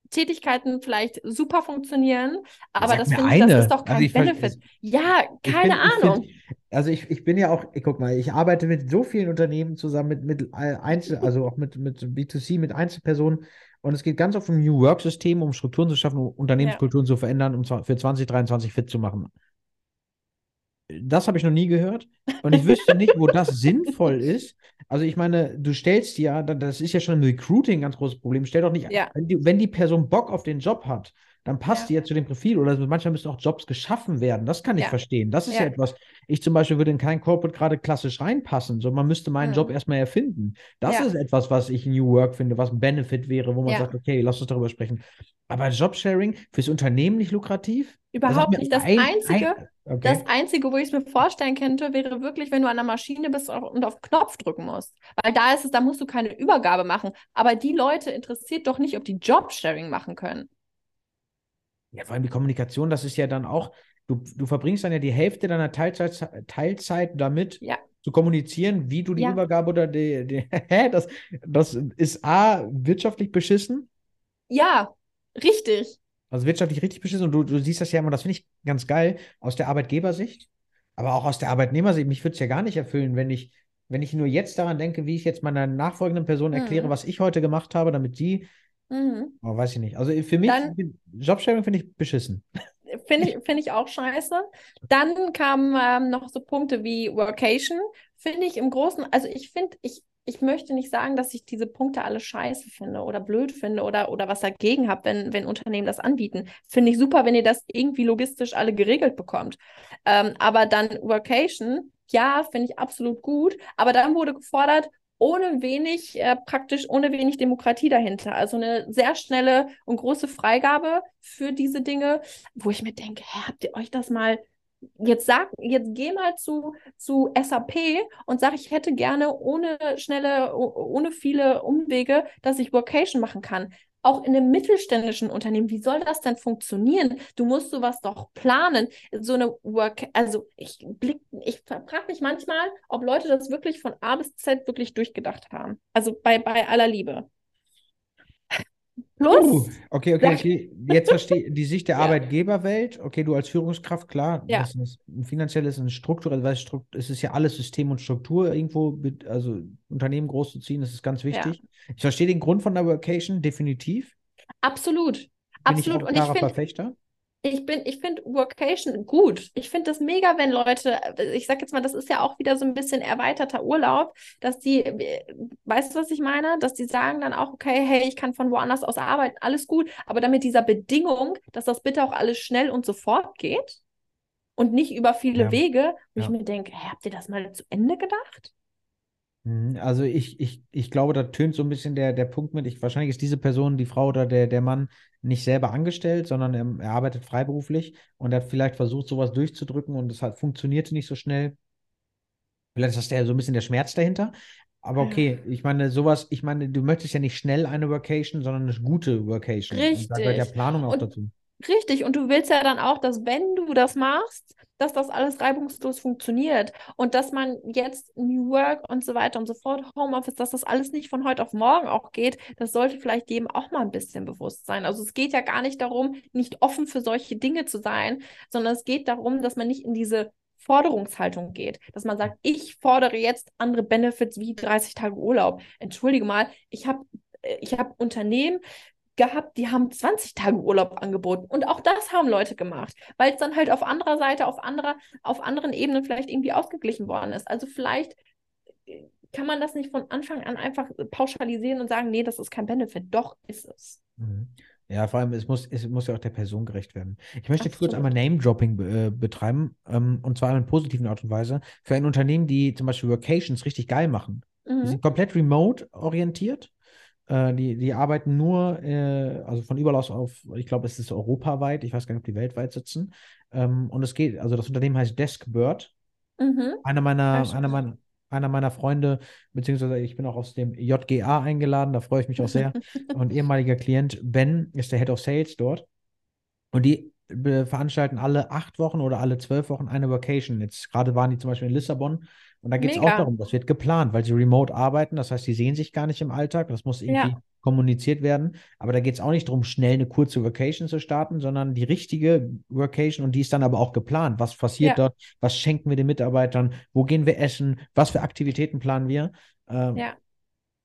Tätigkeiten vielleicht super funktionieren, aber Sag das finde ich, das ist doch also kein also ich, Benefit. ja, keine find, Ahnung. Ich find, also ich, ich bin ja auch, ich guck mal, ich arbeite mit so vielen Unternehmen zusammen, mit, mit Einzel, also auch mit, mit B2C, mit Einzelpersonen und es geht ganz oft um New Work-System, um Strukturen zu schaffen, um Unternehmenskulturen ja. zu verändern, um für 2023 fit zu machen. Das habe ich noch nie gehört. Und ich wüsste nicht, wo das <laughs> sinnvoll ist. Also ich meine, du stellst ja, das ist ja schon im Recruiting ein ganz großes Problem. Stell doch nicht, ja. wenn, die, wenn die Person Bock auf den Job hat, dann passt ja. die ja zu dem Profil. Oder manchmal müssen auch Jobs geschaffen werden. Das kann ich ja. verstehen. Das ist ja. ja. etwas, ich zum Beispiel würde in kein Corporate gerade klassisch reinpassen, sondern man müsste meinen mhm. Job erstmal erfinden. Das ist etwas, was ich New Work finde, was ein Benefit wäre, wo man sagt, okay, lass uns darüber sprechen. Aber Jobsharing fürs Unternehmen nicht lukrativ? Überhaupt nicht. Das ein, Einzige, ein, okay. das Einzige, wo ich es mir vorstellen könnte, wäre wirklich, wenn du an der Maschine bist und auf Knopf drücken musst. Weil da ist es, da musst du keine Übergabe machen. Aber die Leute interessiert doch nicht, ob die Jobsharing machen können. Ja, vor allem die Kommunikation, das ist ja dann auch, du, du verbringst dann ja die Hälfte deiner Teilzeit, Teilzeit damit, ja. zu kommunizieren, wie du die ja. Übergabe oder die, die <laughs> hä, das, das ist A, wirtschaftlich beschissen. Ja, richtig. Also wirtschaftlich richtig beschissen und du, du siehst das ja immer, das finde ich ganz geil, aus der Arbeitgebersicht, aber auch aus der Arbeitnehmersicht. Mich würde es ja gar nicht erfüllen, wenn ich, wenn ich nur jetzt daran denke, wie ich jetzt meiner nachfolgenden Person erkläre, mhm. was ich heute gemacht habe, damit die Mhm. Aber weiß ich nicht. Also für mich, Dann, Jobsharing finde ich beschissen. Finde ich, find ich auch scheiße. Dann kamen ähm, noch so Punkte wie Workation. Finde ich im Großen, also ich finde, ich, ich möchte nicht sagen, dass ich diese Punkte alle scheiße finde oder blöd finde oder, oder was dagegen habe, wenn, wenn Unternehmen das anbieten. Finde ich super, wenn ihr das irgendwie logistisch alle geregelt bekommt. Ähm, aber dann Workation, ja, finde ich absolut gut. Aber dann wurde gefordert, ohne wenig, äh, praktisch ohne wenig Demokratie dahinter. Also eine sehr schnelle und große Freigabe für diese Dinge, wo ich mir denke, hä, habt ihr euch das mal jetzt sag, jetzt geh mal zu, zu SAP und sag, ich hätte gerne ohne schnelle, ohne viele Umwege, dass ich Vocation machen kann auch in einem mittelständischen Unternehmen, wie soll das denn funktionieren? Du musst sowas doch planen. So eine Work, also ich blick, ich frage mich manchmal, ob Leute das wirklich von A bis Z wirklich durchgedacht haben. Also bei, bei aller Liebe. Plus. Uh, okay, okay, okay. Jetzt verstehe die Sicht der <laughs> ja. Arbeitgeberwelt. Okay, du als Führungskraft, klar, ja. das ist ein finanzielles, ein strukturelles, weil es ist ja alles System und Struktur irgendwo, also Unternehmen groß zu ziehen, das ist ganz wichtig. Ja. Ich verstehe den Grund von der Workation definitiv. Absolut. Bin Absolut. Ich auch ein klarer Verfechter ich bin, ich finde Workation gut. Ich finde das mega, wenn Leute, ich sag jetzt mal, das ist ja auch wieder so ein bisschen erweiterter Urlaub, dass die, weißt du, was ich meine? Dass die sagen dann auch, okay, hey, ich kann von woanders aus arbeiten, alles gut, aber dann mit dieser Bedingung, dass das bitte auch alles schnell und sofort geht und nicht über viele ja. Wege, wo ja. ich mir denke, hey, habt ihr das mal zu Ende gedacht? Mhm, also ich, ich, ich glaube, da tönt so ein bisschen der, der Punkt mit, ich, wahrscheinlich ist diese Person, die Frau oder der, der Mann nicht selber angestellt, sondern er, er arbeitet freiberuflich und er hat vielleicht versucht, sowas durchzudrücken und es hat, funktionierte nicht so schnell. Vielleicht ist das der, so ein bisschen der Schmerz dahinter. Aber okay, ich meine, sowas, ich meine, du möchtest ja nicht schnell eine Workation, sondern eine gute Workation. Richtig. Und da gehört der Planung auch und, dazu. Richtig, und du willst ja dann auch, dass wenn du das machst, dass das alles reibungslos funktioniert und dass man jetzt New Work und so weiter und so fort, Homeoffice, dass das alles nicht von heute auf morgen auch geht, das sollte vielleicht jedem auch mal ein bisschen bewusst sein. Also es geht ja gar nicht darum, nicht offen für solche Dinge zu sein, sondern es geht darum, dass man nicht in diese Forderungshaltung geht, dass man sagt, ich fordere jetzt andere Benefits wie 30 Tage Urlaub. Entschuldige mal, ich habe äh, ich habe Unternehmen, gehabt, die haben 20 Tage Urlaub angeboten. Und auch das haben Leute gemacht, weil es dann halt auf anderer Seite, auf anderer, auf anderen Ebenen vielleicht irgendwie ausgeglichen worden ist. Also vielleicht äh, kann man das nicht von Anfang an einfach pauschalisieren und sagen, nee, das ist kein Benefit. Doch ist es. Mhm. Ja, vor allem, es muss, es muss ja auch der Person gerecht werden. Ich möchte Absolut. kurz einmal Name-Dropping äh, betreiben, ähm, und zwar in einer positiven Art und Weise. Für ein Unternehmen, die zum Beispiel Workations richtig geil machen. Mhm. Die sind komplett remote orientiert äh, die, die arbeiten nur, äh, also von überall aus auf, ich glaube, es ist europaweit, ich weiß gar nicht, ob die weltweit sitzen. Ähm, und es geht, also das Unternehmen heißt Deskbird. Mhm. Einer meiner, einer meiner, einer meiner Freunde, beziehungsweise ich bin auch aus dem JGA eingeladen, da freue ich mich auch sehr. <laughs> und ehemaliger Klient Ben ist der Head of Sales dort. Und die veranstalten alle acht Wochen oder alle zwölf Wochen eine Vacation. Jetzt gerade waren die zum Beispiel in Lissabon und da geht es auch darum, das wird geplant, weil sie remote arbeiten. Das heißt, sie sehen sich gar nicht im Alltag. Das muss irgendwie ja. kommuniziert werden. Aber da geht es auch nicht darum, schnell eine kurze Vacation zu starten, sondern die richtige Vacation und die ist dann aber auch geplant. Was passiert ja. dort? Was schenken wir den Mitarbeitern? Wo gehen wir essen? Was für Aktivitäten planen wir? Ähm, ja.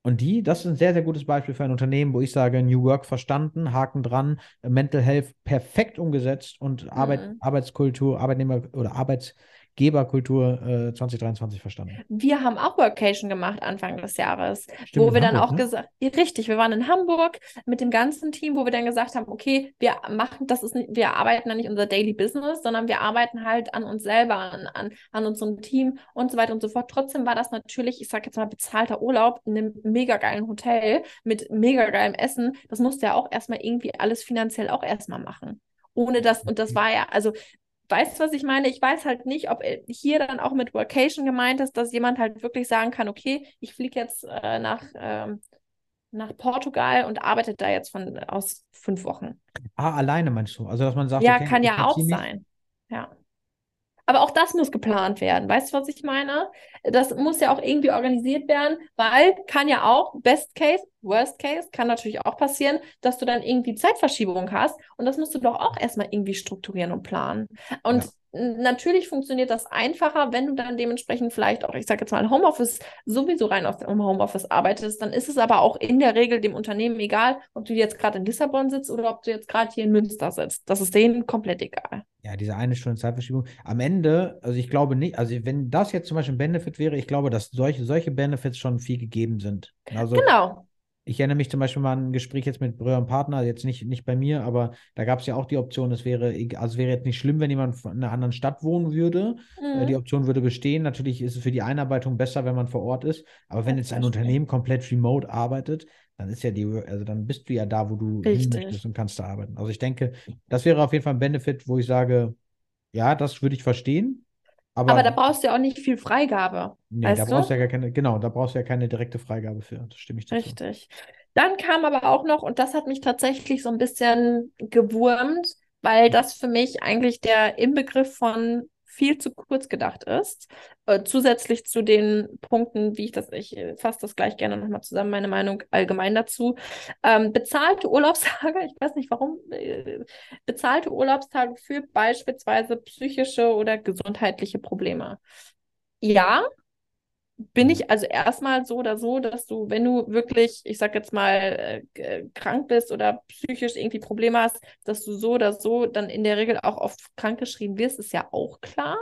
Und die, das ist ein sehr, sehr gutes Beispiel für ein Unternehmen, wo ich sage, New Work verstanden, Haken dran, Mental Health perfekt umgesetzt und Arbeit, mhm. Arbeitskultur, Arbeitnehmer oder Arbeits Geberkultur äh, 2023 verstanden. Wir haben auch Workation gemacht Anfang des Jahres, Stimmt, wo wir Hamburg, dann auch ne? gesagt, richtig, wir waren in Hamburg mit dem ganzen Team, wo wir dann gesagt haben, okay, wir machen, das ist nicht, wir arbeiten dann nicht unser Daily Business, sondern wir arbeiten halt an uns selber, an, an, an unserem Team und so weiter und so fort. Trotzdem war das natürlich, ich sage jetzt mal, bezahlter Urlaub in einem mega geilen Hotel mit mega geilem Essen. Das musste ja auch erstmal irgendwie alles finanziell auch erstmal machen ohne das, und das war ja, also Weißt du, was ich meine? Ich weiß halt nicht, ob äh, hier dann auch mit Workation gemeint ist, dass jemand halt wirklich sagen kann, okay, ich fliege jetzt äh, nach, ähm, nach Portugal und arbeite da jetzt von aus fünf Wochen. Ah, alleine meinst du? Also, dass man sagt, ja, okay, kann ja auch sein. Ja. Aber auch das muss geplant werden. Weißt du, was ich meine? Das muss ja auch irgendwie organisiert werden, weil kann ja auch, Best Case, Worst Case, kann natürlich auch passieren, dass du dann irgendwie Zeitverschiebung hast. Und das musst du doch auch erstmal irgendwie strukturieren und planen. Und ja. Natürlich funktioniert das einfacher, wenn du dann dementsprechend vielleicht auch, ich sage jetzt mal, Homeoffice sowieso rein aus dem Homeoffice arbeitest. Dann ist es aber auch in der Regel dem Unternehmen egal, ob du jetzt gerade in Lissabon sitzt oder ob du jetzt gerade hier in Münster sitzt. Das ist denen komplett egal. Ja, diese eine Stunde Zeitverschiebung. Am Ende, also ich glaube nicht, also wenn das jetzt zum Beispiel ein Benefit wäre, ich glaube, dass solche, solche Benefits schon viel gegeben sind. Also, genau. Ich erinnere mich zum Beispiel mal an ein Gespräch jetzt mit Brüder und Partner, jetzt nicht, nicht bei mir, aber da gab es ja auch die Option, es wäre, also wäre jetzt nicht schlimm, wenn jemand in einer anderen Stadt wohnen würde. Äh, mhm. die Option würde bestehen. Natürlich ist es für die Einarbeitung besser, wenn man vor Ort ist. Aber wenn jetzt ein Unternehmen komplett remote arbeitet, dann ist ja die, also dann bist du ja da, wo du Richtig. hin möchtest und kannst da arbeiten. Also ich denke, das wäre auf jeden Fall ein Benefit, wo ich sage, ja, das würde ich verstehen. Aber, aber, da brauchst du ja auch nicht viel Freigabe. Nee, da brauchst du ja gar keine, genau, da brauchst du ja keine direkte Freigabe für. Das stimme ich dazu. Richtig. Dann kam aber auch noch, und das hat mich tatsächlich so ein bisschen gewurmt, weil das für mich eigentlich der Inbegriff von viel zu kurz gedacht ist. Äh, zusätzlich zu den Punkten, wie ich das, ich äh, fasse das gleich gerne nochmal zusammen, meine Meinung allgemein dazu. Ähm, bezahlte Urlaubstage, <laughs> ich weiß nicht warum, äh, bezahlte Urlaubstage für beispielsweise psychische oder gesundheitliche Probleme. Ja, bin ich also erstmal so oder so, dass du, wenn du wirklich, ich sag jetzt mal, äh, krank bist oder psychisch irgendwie Probleme hast, dass du so oder so dann in der Regel auch oft krankgeschrieben wirst, ist ja auch klar.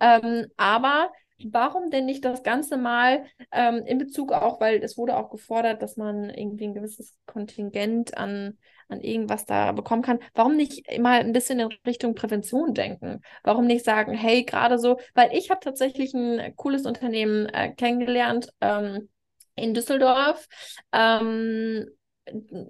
Ähm, aber warum denn nicht das Ganze mal ähm, in Bezug auch, weil es wurde auch gefordert, dass man irgendwie ein gewisses Kontingent an an irgendwas da bekommen kann, warum nicht mal ein bisschen in Richtung Prävention denken? Warum nicht sagen, hey, gerade so, weil ich habe tatsächlich ein cooles Unternehmen äh, kennengelernt ähm, in Düsseldorf. Ähm,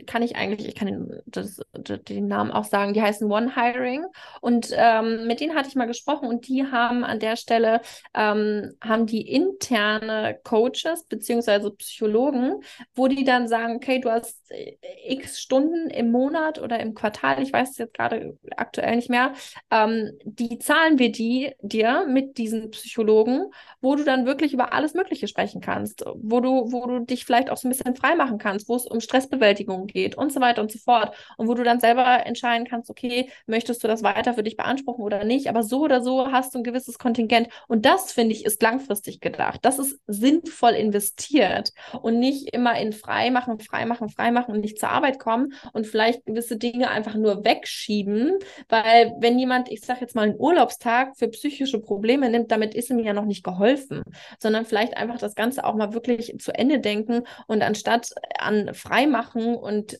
kann ich eigentlich, ich kann den, das, den Namen auch sagen, die heißen One Hiring. Und ähm, mit denen hatte ich mal gesprochen und die haben an der Stelle, ähm, haben die interne Coaches beziehungsweise Psychologen, wo die dann sagen, okay, du hast äh, x Stunden im Monat oder im Quartal, ich weiß es jetzt gerade aktuell nicht mehr, ähm, die zahlen wir die dir mit diesen Psychologen, wo du dann wirklich über alles Mögliche sprechen kannst, wo du, wo du dich vielleicht auch so ein bisschen frei machen kannst, wo es um Stressbewältigung Stressbewältigung geht und so weiter und so fort. Und wo du dann selber entscheiden kannst, okay, möchtest du das weiter für dich beanspruchen oder nicht, aber so oder so hast du ein gewisses Kontingent. Und das, finde ich, ist langfristig gedacht. Das ist sinnvoll investiert und nicht immer in Freimachen, Freimachen, Freimachen und nicht zur Arbeit kommen und vielleicht gewisse Dinge einfach nur wegschieben, weil wenn jemand, ich sage jetzt mal, einen Urlaubstag für psychische Probleme nimmt, damit ist ihm ja noch nicht geholfen, sondern vielleicht einfach das Ganze auch mal wirklich zu Ende denken und anstatt an Freimachen und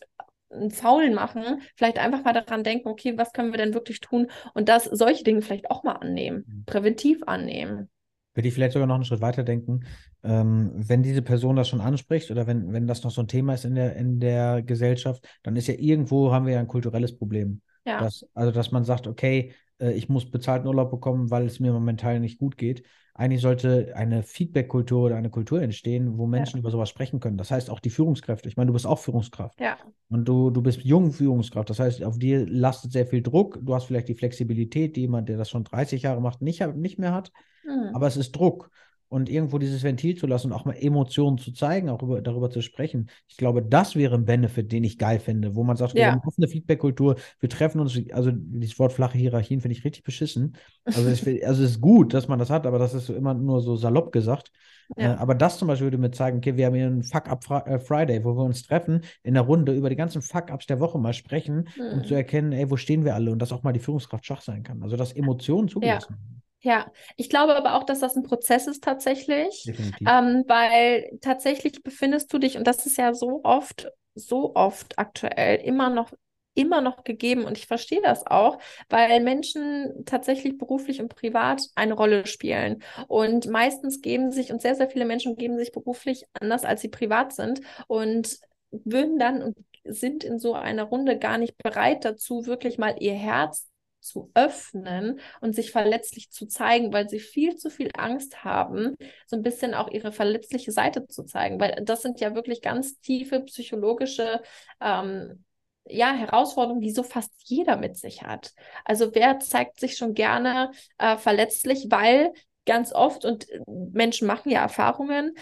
einen Faulen machen, vielleicht einfach mal daran denken, okay, was können wir denn wirklich tun und das solche Dinge vielleicht auch mal annehmen, mhm. präventiv annehmen. Würde ich vielleicht sogar noch einen Schritt weiter denken, ähm, wenn diese Person das schon anspricht oder wenn, wenn das noch so ein Thema ist in der, in der Gesellschaft, dann ist ja irgendwo, haben wir ja ein kulturelles Problem. Ja. Dass, also, dass man sagt, okay, äh, ich muss bezahlten Urlaub bekommen, weil es mir momentan nicht gut geht. Eigentlich sollte eine Feedback-Kultur oder eine Kultur entstehen, wo Menschen ja. über sowas sprechen können. Das heißt auch die Führungskräfte. Ich meine, du bist auch Führungskraft. Ja. Und du, du bist jung Führungskraft. Das heißt, auf dir lastet sehr viel Druck. Du hast vielleicht die Flexibilität, die jemand, der das schon 30 Jahre macht, nicht, nicht mehr hat. Mhm. Aber es ist Druck und irgendwo dieses Ventil zu lassen und auch mal Emotionen zu zeigen, auch über, darüber zu sprechen. Ich glaube, das wäre ein Benefit, den ich geil finde, wo man sagt, ja. wir haben offene Feedback-Kultur, wir treffen uns, also dieses Wort flache Hierarchien finde ich richtig beschissen. Also es, also es ist gut, dass man das hat, aber das ist immer nur so salopp gesagt. <laughs> Ja. Äh, aber das zum Beispiel würde mir zeigen, okay, wir haben hier einen Fuck-Up-Friday, äh, wo wir uns treffen, in der Runde über die ganzen Fuck-Ups der Woche mal sprechen, mhm. um zu erkennen, ey, wo stehen wir alle und dass auch mal die Führungskraft schwach sein kann. Also dass Emotionen zugelassen werden. Ja. Ja, ich glaube aber auch, dass das ein Prozess ist tatsächlich, ähm, weil tatsächlich befindest du dich, und das ist ja so oft, so oft aktuell immer noch immer noch gegeben. Und ich verstehe das auch, weil Menschen tatsächlich beruflich und privat eine Rolle spielen. Und meistens geben sich und sehr, sehr viele Menschen geben sich beruflich anders, als sie privat sind und würden dann und sind in so einer Runde gar nicht bereit dazu, wirklich mal ihr Herz zu öffnen und sich verletzlich zu zeigen, weil sie viel zu viel Angst haben, so ein bisschen auch ihre verletzliche Seite zu zeigen, weil das sind ja wirklich ganz tiefe psychologische ähm, ja, Herausforderungen, die so fast jeder mit sich hat. Also wer zeigt sich schon gerne äh, verletzlich, weil ganz oft und äh, Menschen machen ja Erfahrungen.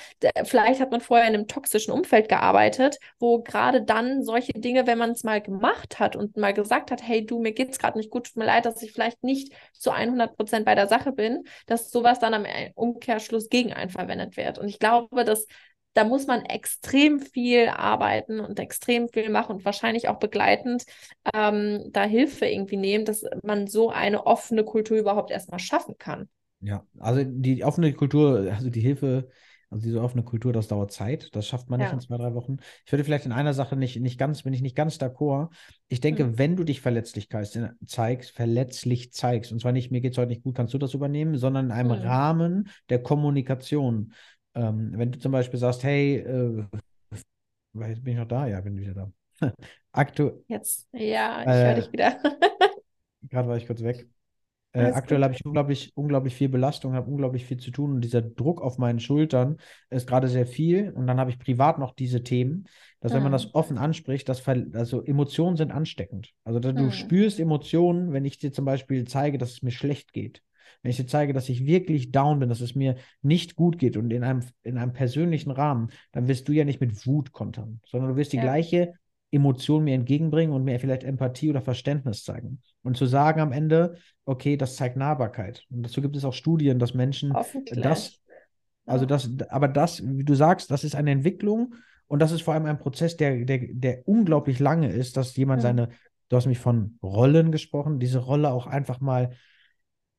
Vielleicht hat man vorher in einem toxischen Umfeld gearbeitet, wo gerade dann solche Dinge, wenn man es mal gemacht hat und mal gesagt hat, hey du, mir geht es gerade nicht gut, tut mir leid, dass ich vielleicht nicht zu 100 Prozent bei der Sache bin, dass sowas dann am Umkehrschluss gegen einen verwendet wird. Und ich glaube, dass da muss man extrem viel arbeiten und extrem viel machen und wahrscheinlich auch begleitend ähm, da Hilfe irgendwie nehmen, dass man so eine offene Kultur überhaupt erstmal schaffen kann. Ja, also die offene Kultur, also die Hilfe, also diese offene Kultur, das dauert Zeit. Das schafft man ja. nicht in zwei, drei Wochen. Ich würde vielleicht in einer Sache nicht, nicht ganz, bin ich nicht ganz d'accord. Ich denke, mhm. wenn du dich verletzlich zeigst, verletzlich zeigst, und zwar nicht, mir geht es heute nicht gut, kannst du das übernehmen, sondern in einem mhm. Rahmen der Kommunikation. Ähm, wenn du zum Beispiel sagst, hey, äh, bin ich noch da? Ja, bin wieder da. <laughs> Aktu Jetzt, ja, ich äh, höre dich wieder. <laughs> Gerade war ich kurz weg. Äh, aktuell habe ich unglaublich, unglaublich viel Belastung, habe unglaublich viel zu tun und dieser Druck auf meinen Schultern ist gerade sehr viel. Und dann habe ich privat noch diese Themen, dass mhm. wenn man das mhm. offen anspricht, dass also Emotionen sind ansteckend. Also du mhm. spürst Emotionen, wenn ich dir zum Beispiel zeige, dass es mir schlecht geht. Wenn ich dir zeige, dass ich wirklich down bin, dass es mir nicht gut geht und in einem, in einem persönlichen Rahmen, dann wirst du ja nicht mit Wut kontern, sondern du wirst die ja. gleiche Emotion mir entgegenbringen und mir vielleicht Empathie oder Verständnis zeigen. Und zu sagen am Ende, okay, das zeigt Nahbarkeit. Und dazu gibt es auch Studien, dass Menschen das, also das, aber das, wie du sagst, das ist eine Entwicklung und das ist vor allem ein Prozess, der, der, der unglaublich lange ist, dass jemand mhm. seine, du hast mich von Rollen gesprochen, diese Rolle auch einfach mal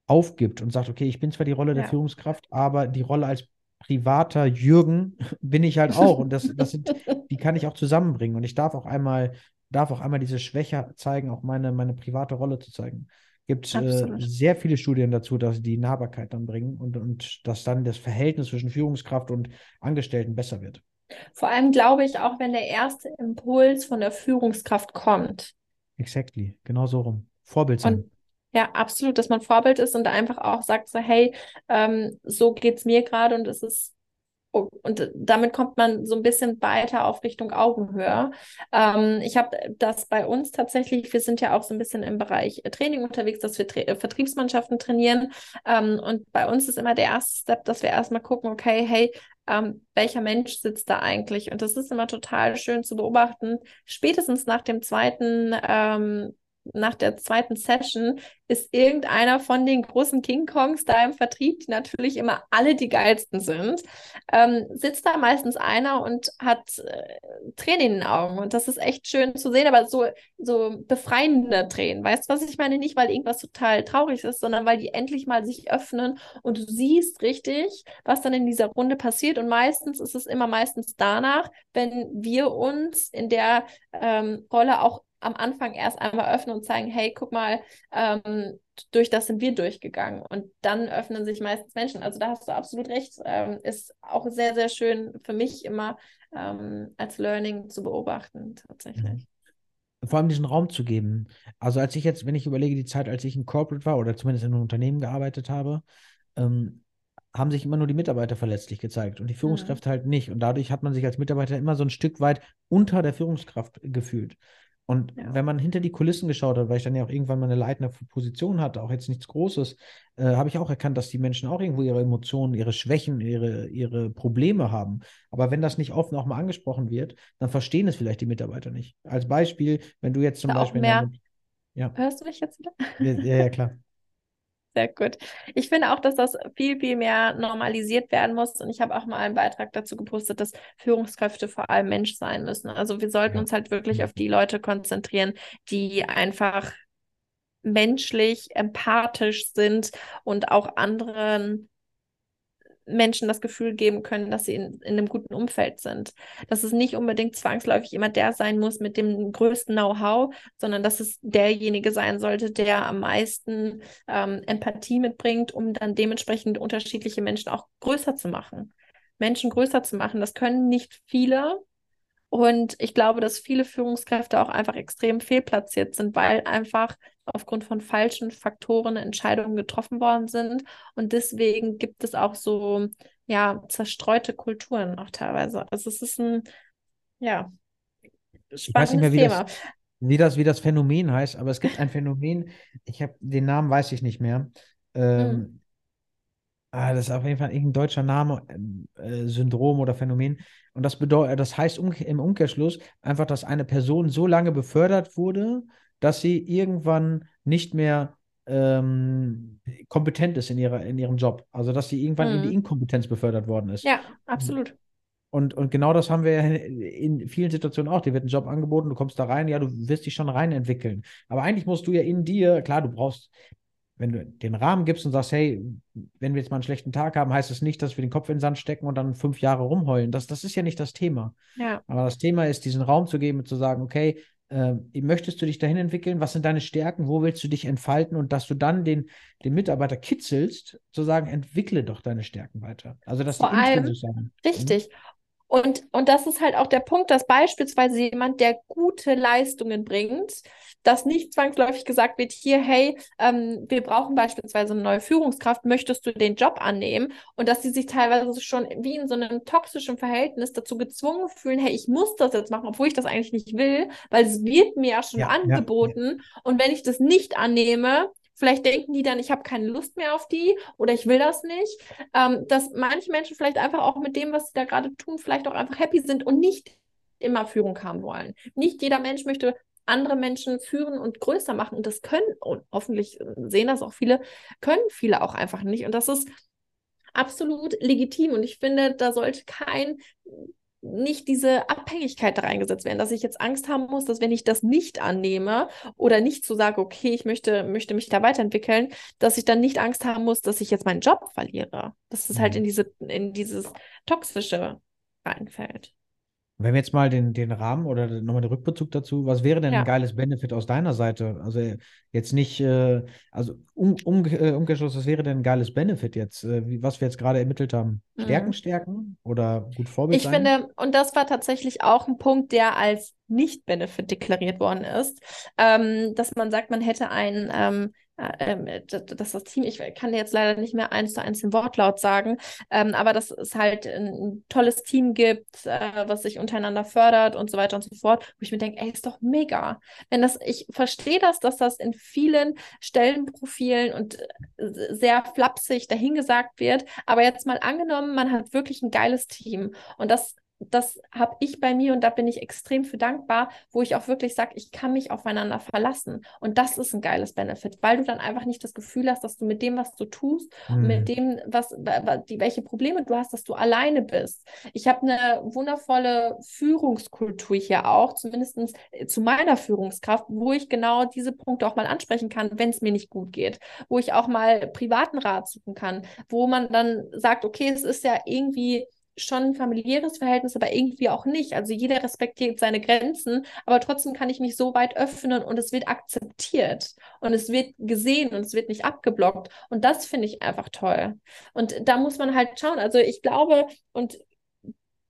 aufgibt und sagt, okay, ich bin zwar die Rolle ja. der Führungskraft, aber die Rolle als privater Jürgen <laughs> bin ich halt auch. Und das, das sind, <laughs> die kann ich auch zusammenbringen. Und ich darf auch einmal, darf auch einmal diese Schwäche zeigen, auch meine, meine private Rolle zu zeigen. Gibt äh, sehr viele Studien dazu, dass die Nahbarkeit dann bringen und, und dass dann das Verhältnis zwischen Führungskraft und Angestellten besser wird. Vor allem glaube ich auch, wenn der erste Impuls von der Führungskraft kommt. Exactly, genau so rum. Vorbild sein. Und ja, absolut, dass man Vorbild ist und einfach auch sagt so, hey, ähm, so geht es mir gerade und es ist und damit kommt man so ein bisschen weiter auf Richtung Augenhöhe. Ähm, ich habe das bei uns tatsächlich, wir sind ja auch so ein bisschen im Bereich Training unterwegs, dass wir Tra äh, Vertriebsmannschaften trainieren. Ähm, und bei uns ist immer der erste Step, dass wir erstmal gucken, okay, hey, ähm, welcher Mensch sitzt da eigentlich. Und das ist immer total schön zu beobachten. Spätestens nach dem zweiten ähm, nach der zweiten Session ist irgendeiner von den großen King Kongs da im Vertrieb, die natürlich immer alle die geilsten sind, ähm, sitzt da meistens einer und hat äh, Tränen in den Augen. Und das ist echt schön zu sehen, aber so, so befreiende Tränen. Weißt du, was ich meine? Nicht, weil irgendwas total traurig ist, sondern weil die endlich mal sich öffnen und du siehst richtig, was dann in dieser Runde passiert. Und meistens ist es immer meistens danach, wenn wir uns in der ähm, Rolle auch am Anfang erst einmal öffnen und zeigen, hey, guck mal, ähm, durch das sind wir durchgegangen. Und dann öffnen sich meistens Menschen. Also da hast du absolut recht. Ähm, ist auch sehr, sehr schön für mich immer ähm, als Learning zu beobachten, tatsächlich. Mhm. Vor allem diesen Raum zu geben. Also als ich jetzt, wenn ich überlege, die Zeit, als ich in Corporate war oder zumindest in einem Unternehmen gearbeitet habe, ähm, haben sich immer nur die Mitarbeiter verletzlich gezeigt und die. Führungskräfte mhm. halt nicht. Und dadurch hat man sich als Mitarbeiter immer so ein Stück weit unter der Führungskraft gefühlt. Und ja. wenn man hinter die Kulissen geschaut hat, weil ich dann ja auch irgendwann mal eine leitende Position hatte, auch jetzt nichts Großes, äh, habe ich auch erkannt, dass die Menschen auch irgendwo ihre Emotionen, ihre Schwächen, ihre, ihre Probleme haben. Aber wenn das nicht offen auch mal angesprochen wird, dann verstehen es vielleicht die Mitarbeiter nicht. Als Beispiel, wenn du jetzt zum ja, Beispiel. Mehr... Ja. Hörst du mich jetzt wieder? Ja, ja, klar. Sehr gut. Ich finde auch, dass das viel, viel mehr normalisiert werden muss. Und ich habe auch mal einen Beitrag dazu gepostet, dass Führungskräfte vor allem Mensch sein müssen. Also wir sollten uns halt wirklich auf die Leute konzentrieren, die einfach menschlich, empathisch sind und auch anderen Menschen das Gefühl geben können, dass sie in, in einem guten Umfeld sind. Dass es nicht unbedingt zwangsläufig immer der sein muss mit dem größten Know-how, sondern dass es derjenige sein sollte, der am meisten ähm, Empathie mitbringt, um dann dementsprechend unterschiedliche Menschen auch größer zu machen. Menschen größer zu machen, das können nicht viele. Und ich glaube, dass viele Führungskräfte auch einfach extrem fehlplatziert sind, weil einfach aufgrund von falschen Faktoren Entscheidungen getroffen worden sind. Und deswegen gibt es auch so, ja, zerstreute Kulturen auch teilweise. Also es ist ein, ja, spannendes ich weiß nicht mehr, wie Thema. Das, wie, das, wie das Phänomen heißt, aber es gibt ein Phänomen, ich habe den Namen weiß ich nicht mehr. Ähm, hm. Ah, das ist auf jeden Fall irgendein deutscher Name, äh, Syndrom oder Phänomen. Und das bedeutet, das heißt um, im Umkehrschluss einfach, dass eine Person so lange befördert wurde, dass sie irgendwann nicht mehr ähm, kompetent ist in, ihrer, in ihrem Job. Also dass sie irgendwann mhm. in die mhm. Inkompetenz befördert worden ist. Ja, absolut. Und, und genau das haben wir in vielen Situationen auch. Dir wird ein Job angeboten, du kommst da rein, ja, du wirst dich schon rein entwickeln. Aber eigentlich musst du ja in dir, klar, du brauchst, wenn du den Rahmen gibst und sagst, hey, wenn wir jetzt mal einen schlechten Tag haben, heißt es das nicht, dass wir den Kopf in den Sand stecken und dann fünf Jahre rumheulen. Das, das ist ja nicht das Thema. Ja. Aber das Thema ist, diesen Raum zu geben und zu sagen, okay, äh, möchtest du dich dahin entwickeln? Was sind deine Stärken? Wo willst du dich entfalten? Und dass du dann den, den Mitarbeiter kitzelst, zu sagen, entwickle doch deine Stärken weiter. Also, dass Vor die allem, sein. Richtig. Und, und das ist halt auch der Punkt, dass beispielsweise jemand, der gute Leistungen bringt, dass nicht zwangsläufig gesagt wird, hier, hey, ähm, wir brauchen beispielsweise eine neue Führungskraft, möchtest du den Job annehmen? Und dass sie sich teilweise schon wie in so einem toxischen Verhältnis dazu gezwungen fühlen, hey, ich muss das jetzt machen, obwohl ich das eigentlich nicht will, weil es wird mir ja schon ja, angeboten. Ja. Und wenn ich das nicht annehme, Vielleicht denken die dann, ich habe keine Lust mehr auf die oder ich will das nicht. Ähm, dass manche Menschen vielleicht einfach auch mit dem, was sie da gerade tun, vielleicht auch einfach happy sind und nicht immer Führung haben wollen. Nicht jeder Mensch möchte andere Menschen führen und größer machen. Und das können, und hoffentlich sehen das auch viele, können viele auch einfach nicht. Und das ist absolut legitim. Und ich finde, da sollte kein nicht diese Abhängigkeit da reingesetzt werden, dass ich jetzt Angst haben muss, dass wenn ich das nicht annehme oder nicht so sage, okay, ich möchte, möchte mich da weiterentwickeln, dass ich dann nicht Angst haben muss, dass ich jetzt meinen Job verliere. Dass es halt mhm. in diese, in dieses Toxische reinfällt. Wenn wir jetzt mal den, den Rahmen oder nochmal den Rückbezug dazu, was wäre denn ja. ein geiles Benefit aus deiner Seite? Also jetzt nicht, äh, also um, um, äh, umgeschlossen, was wäre denn ein geiles Benefit jetzt, äh, was wir jetzt gerade ermittelt haben? Stärken, mhm. stärken oder gut Vorbild Ich sein? finde, und das war tatsächlich auch ein Punkt, der als Nicht-Benefit deklariert worden ist, ähm, dass man sagt, man hätte ein ähm, äh, ähm, dass das Team, ich kann jetzt leider nicht mehr eins zu eins den Wortlaut sagen, ähm, aber dass es halt ein, ein tolles Team gibt, äh, was sich untereinander fördert und so weiter und so fort, wo ich mir denke, ey, ist doch mega. Wenn das, ich verstehe das, dass das in vielen Stellenprofilen und äh, sehr flapsig dahingesagt wird, aber jetzt mal angenommen, man hat wirklich ein geiles Team und das das habe ich bei mir und da bin ich extrem für dankbar, wo ich auch wirklich sage, ich kann mich aufeinander verlassen. Und das ist ein geiles Benefit, weil du dann einfach nicht das Gefühl hast, dass du mit dem, was du tust, mhm. mit dem, was, die, welche Probleme du hast, dass du alleine bist. Ich habe eine wundervolle Führungskultur hier auch, zumindest äh, zu meiner Führungskraft, wo ich genau diese Punkte auch mal ansprechen kann, wenn es mir nicht gut geht, wo ich auch mal privaten Rat suchen kann, wo man dann sagt, okay, es ist ja irgendwie schon ein familiäres Verhältnis, aber irgendwie auch nicht. Also jeder respektiert seine Grenzen, aber trotzdem kann ich mich so weit öffnen und es wird akzeptiert und es wird gesehen und es wird nicht abgeblockt. Und das finde ich einfach toll. Und da muss man halt schauen. Also ich glaube, und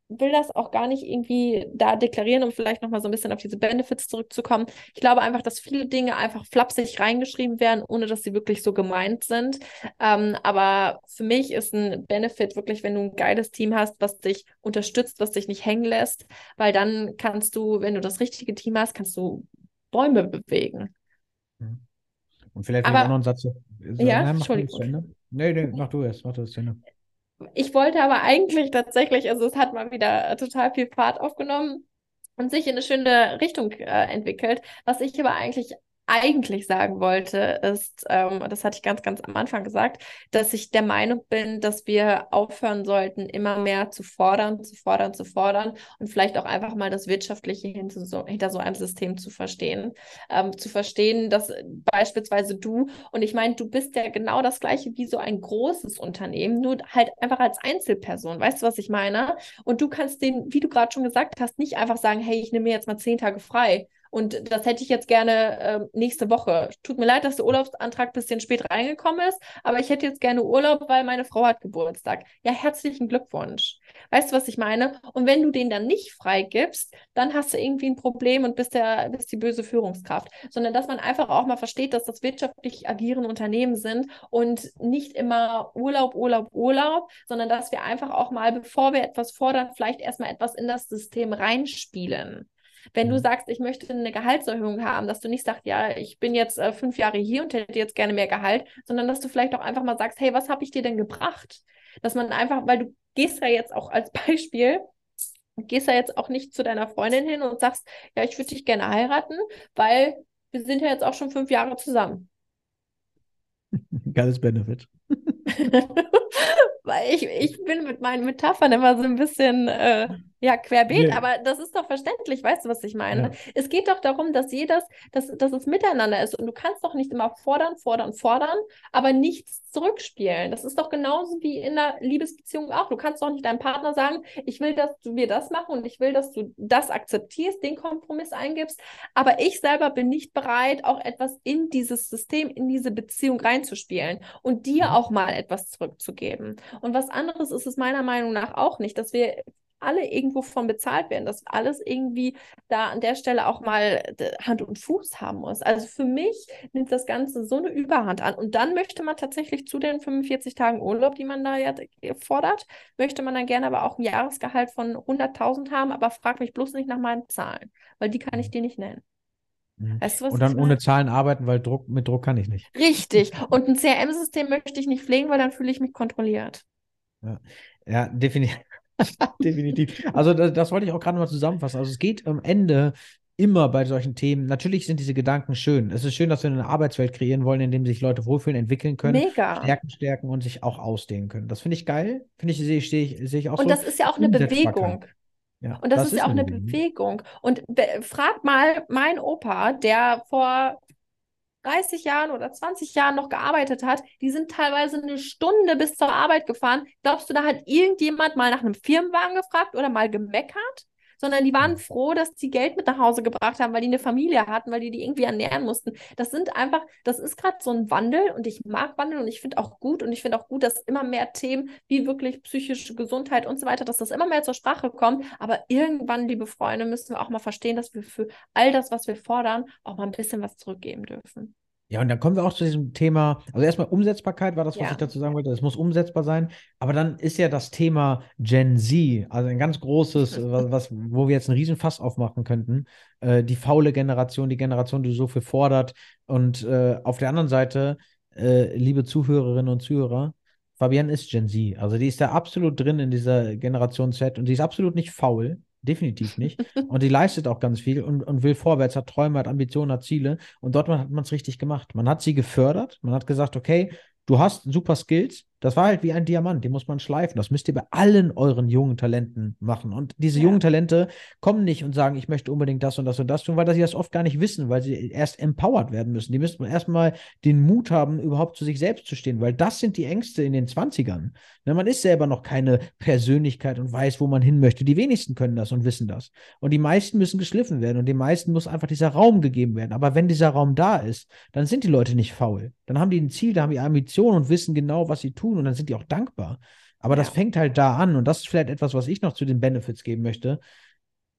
will das auch gar nicht irgendwie da deklarieren, um vielleicht nochmal so ein bisschen auf diese Benefits zurückzukommen. Ich glaube einfach, dass viele Dinge einfach flapsig reingeschrieben werden, ohne dass sie wirklich so gemeint sind. Ähm, aber für mich ist ein Benefit wirklich, wenn du ein geiles Team hast, was dich unterstützt, was dich nicht hängen lässt, weil dann kannst du, wenn du das richtige Team hast, kannst du Bäume bewegen. Mhm. Und vielleicht aber, noch einen Satz. So, ja, nein, Entschuldigung. Nee, nee, mach du erst, mach du das Ende. Ich wollte aber eigentlich tatsächlich, also es hat mal wieder total viel Fahrt aufgenommen und sich in eine schöne Richtung äh, entwickelt. Was ich aber eigentlich eigentlich sagen wollte, ist, ähm, das hatte ich ganz, ganz am Anfang gesagt, dass ich der Meinung bin, dass wir aufhören sollten, immer mehr zu fordern, zu fordern, zu fordern und vielleicht auch einfach mal das Wirtschaftliche hinter so, hinter so einem System zu verstehen. Ähm, zu verstehen, dass beispielsweise du, und ich meine, du bist ja genau das gleiche wie so ein großes Unternehmen, nur halt einfach als Einzelperson. Weißt du, was ich meine? Und du kannst den, wie du gerade schon gesagt hast, nicht einfach sagen, hey, ich nehme mir jetzt mal zehn Tage frei und das hätte ich jetzt gerne äh, nächste Woche. Tut mir leid, dass der Urlaubsantrag ein bisschen spät reingekommen ist, aber ich hätte jetzt gerne Urlaub, weil meine Frau hat Geburtstag. Ja, herzlichen Glückwunsch. Weißt du, was ich meine? Und wenn du den dann nicht freigibst, dann hast du irgendwie ein Problem und bist, der, bist die böse Führungskraft. Sondern dass man einfach auch mal versteht, dass das wirtschaftlich agierende Unternehmen sind und nicht immer Urlaub, Urlaub, Urlaub, sondern dass wir einfach auch mal, bevor wir etwas fordern, vielleicht erstmal etwas in das System reinspielen. Wenn du mhm. sagst, ich möchte eine Gehaltserhöhung haben, dass du nicht sagst, ja, ich bin jetzt äh, fünf Jahre hier und hätte jetzt gerne mehr Gehalt, sondern dass du vielleicht auch einfach mal sagst, hey, was habe ich dir denn gebracht? Dass man einfach, weil du gehst ja jetzt auch als <laughs> Beispiel, gehst ja jetzt auch nicht zu deiner Freundin hin und sagst, ja, ich würde dich gerne heiraten, weil wir sind ja jetzt auch schon fünf Jahre zusammen. <laughs> Geiles Benefit. <laughs> Weil ich, ich bin mit meinen Metaphern immer so ein bisschen äh, ja, querbeet, nee. aber das ist doch verständlich, weißt du, was ich meine? Ja. Es geht doch darum, dass jedes, dass, dass es miteinander ist und du kannst doch nicht immer fordern, fordern, fordern, aber nichts zurückspielen. Das ist doch genauso wie in einer Liebesbeziehung auch. Du kannst doch nicht deinem Partner sagen, ich will, dass du mir das machen und ich will, dass du das akzeptierst, den Kompromiss eingibst, aber ich selber bin nicht bereit, auch etwas in dieses System, in diese Beziehung reinzuspielen und dir mhm. auch mal etwas zurückzugeben. Und was anderes ist es meiner Meinung nach auch nicht, dass wir alle irgendwo von bezahlt werden, dass alles irgendwie da an der Stelle auch mal Hand und Fuß haben muss. Also für mich nimmt das Ganze so eine Überhand an. Und dann möchte man tatsächlich zu den 45 Tagen Urlaub, die man da ja fordert, möchte man dann gerne aber auch ein Jahresgehalt von 100.000 haben, aber frag mich bloß nicht nach meinen Zahlen, weil die kann ich dir nicht nennen. Mhm. Weißt du, und dann ohne Zahlen arbeiten, weil Druck, mit Druck kann ich nicht. Richtig. Und ein CRM-System möchte ich nicht pflegen, weil dann fühle ich mich kontrolliert. Ja, ja definitiv. Definitiv. Also das, das, wollte ich auch gerade mal zusammenfassen. Also es geht am Ende immer bei solchen Themen. Natürlich sind diese Gedanken schön. Es ist schön, dass wir eine Arbeitswelt kreieren wollen, in dem sich Leute wohlfühlen, entwickeln können, Mega. Stärken stärken und sich auch ausdehnen können. Das finde ich geil. Finde ich, sehe ich, sehe ich auch und so. Und das ist ja auch eine Bewegung. Ja, und das, das ist, ja auch eine Bewegung. Bewegung. Und frag mal mein Opa, der vor 30 Jahren oder 20 Jahren noch gearbeitet hat, die sind teilweise eine Stunde bis zur Arbeit gefahren. Glaubst du, da hat irgendjemand mal nach einem Firmenwagen gefragt oder mal gemeckert? Sondern die waren froh, dass die Geld mit nach Hause gebracht haben, weil die eine Familie hatten, weil die die irgendwie ernähren mussten. Das sind einfach, das ist gerade so ein Wandel und ich mag Wandel und ich finde auch gut und ich finde auch gut, dass immer mehr Themen wie wirklich psychische Gesundheit und so weiter, dass das immer mehr zur Sprache kommt. Aber irgendwann, liebe Freunde, müssen wir auch mal verstehen, dass wir für all das, was wir fordern, auch mal ein bisschen was zurückgeben dürfen. Ja, und dann kommen wir auch zu diesem Thema, also erstmal Umsetzbarkeit war das, was Ja. ich dazu sagen wollte. Es muss umsetzbar sein. Aber dann ist ja das Thema Gen Z, also ein ganz großes, <laughs> was, was, wo wir jetzt einen riesen Fass aufmachen könnten. Äh, die faule Generation, die Generation, die so viel fordert. Und äh, auf der anderen Seite, äh, liebe Zuhörerinnen und Zuhörer, Fabienne ist Gen Z. Also die ist da absolut drin in dieser Generation Z und die ist absolut nicht faul. Definitiv nicht. Und die leistet auch ganz viel und, und will vorwärts, hat Träume, hat Ambitionen, hat Ziele. Und dort hat man es richtig gemacht. Man hat sie gefördert. Man hat gesagt, okay, du hast super Skills. Das war halt wie ein Diamant, den muss man schleifen. Das müsst ihr bei allen euren jungen Talenten machen. Und diese Ja. jungen Talente kommen nicht und sagen, ich möchte unbedingt das und das und das tun, weil sie das oft gar nicht wissen, weil sie erst empowered werden müssen. Die müssen erstmal den Mut haben, überhaupt zu sich selbst zu stehen, weil das sind die Ängste in den 20ern. Ne, man ist selber noch keine Persönlichkeit und weiß, wo man hin möchte. Die wenigsten können das und wissen das. Und die meisten müssen geschliffen werden und den meisten muss einfach dieser Raum gegeben werden. Aber wenn dieser Raum da ist, dann sind die Leute nicht faul. Dann haben die ein Ziel, da haben die Ambitionen und wissen genau, was sie tun und dann sind die auch dankbar. Aber das Ja. fängt halt da an und das ist vielleicht etwas, was ich noch zu den Benefits geben möchte.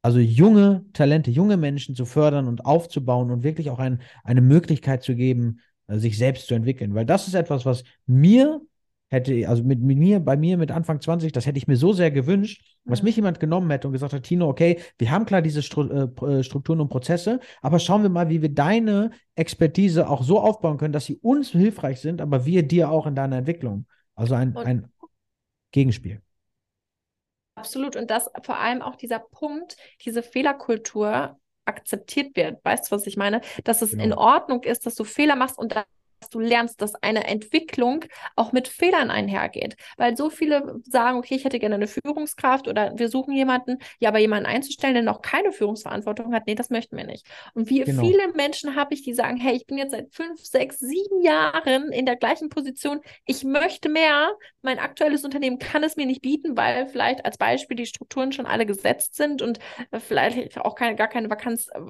Also junge Talente, junge Menschen zu fördern und aufzubauen und wirklich auch ein, eine Möglichkeit zu geben, äh, sich selbst zu entwickeln. Weil das ist etwas, was mir hätte, also mit, mit mir, bei mir mit Anfang 20, das hätte ich mir so sehr gewünscht, was mich jemand genommen hätte und gesagt hat, Tino, okay, wir haben klar diese Stru äh, äh, Strukturen und Prozesse, aber schauen wir mal, wie wir deine Expertise auch so aufbauen können, dass sie uns hilfreich sind, aber wir dir auch in deiner Entwicklung. Also ein, Und- ein Gegenspiel. Absolut. Und dass vor allem auch dieser Punkt, diese Fehlerkultur akzeptiert wird. Weißt du, was ich meine? Dass es in Genau. Ordnung ist, dass du Fehler machst und dass du lernst, dass eine Entwicklung auch mit Fehlern einhergeht. Weil so viele sagen, okay, ich hätte gerne eine Führungskraft oder wir suchen jemanden, ja, aber jemanden einzustellen, der noch keine Führungsverantwortung hat, nee, das möchten wir nicht. Und wie Genau. viele Menschen habe ich, die sagen, hey, ich bin jetzt seit fünf, sechs, sieben Jahren in der gleichen Position, ich möchte mehr, mein aktuelles Unternehmen kann es mir nicht bieten, weil vielleicht als Beispiel die Strukturen schon alle gesetzt sind und äh, vielleicht auch keine, gar keine Vakanz äh,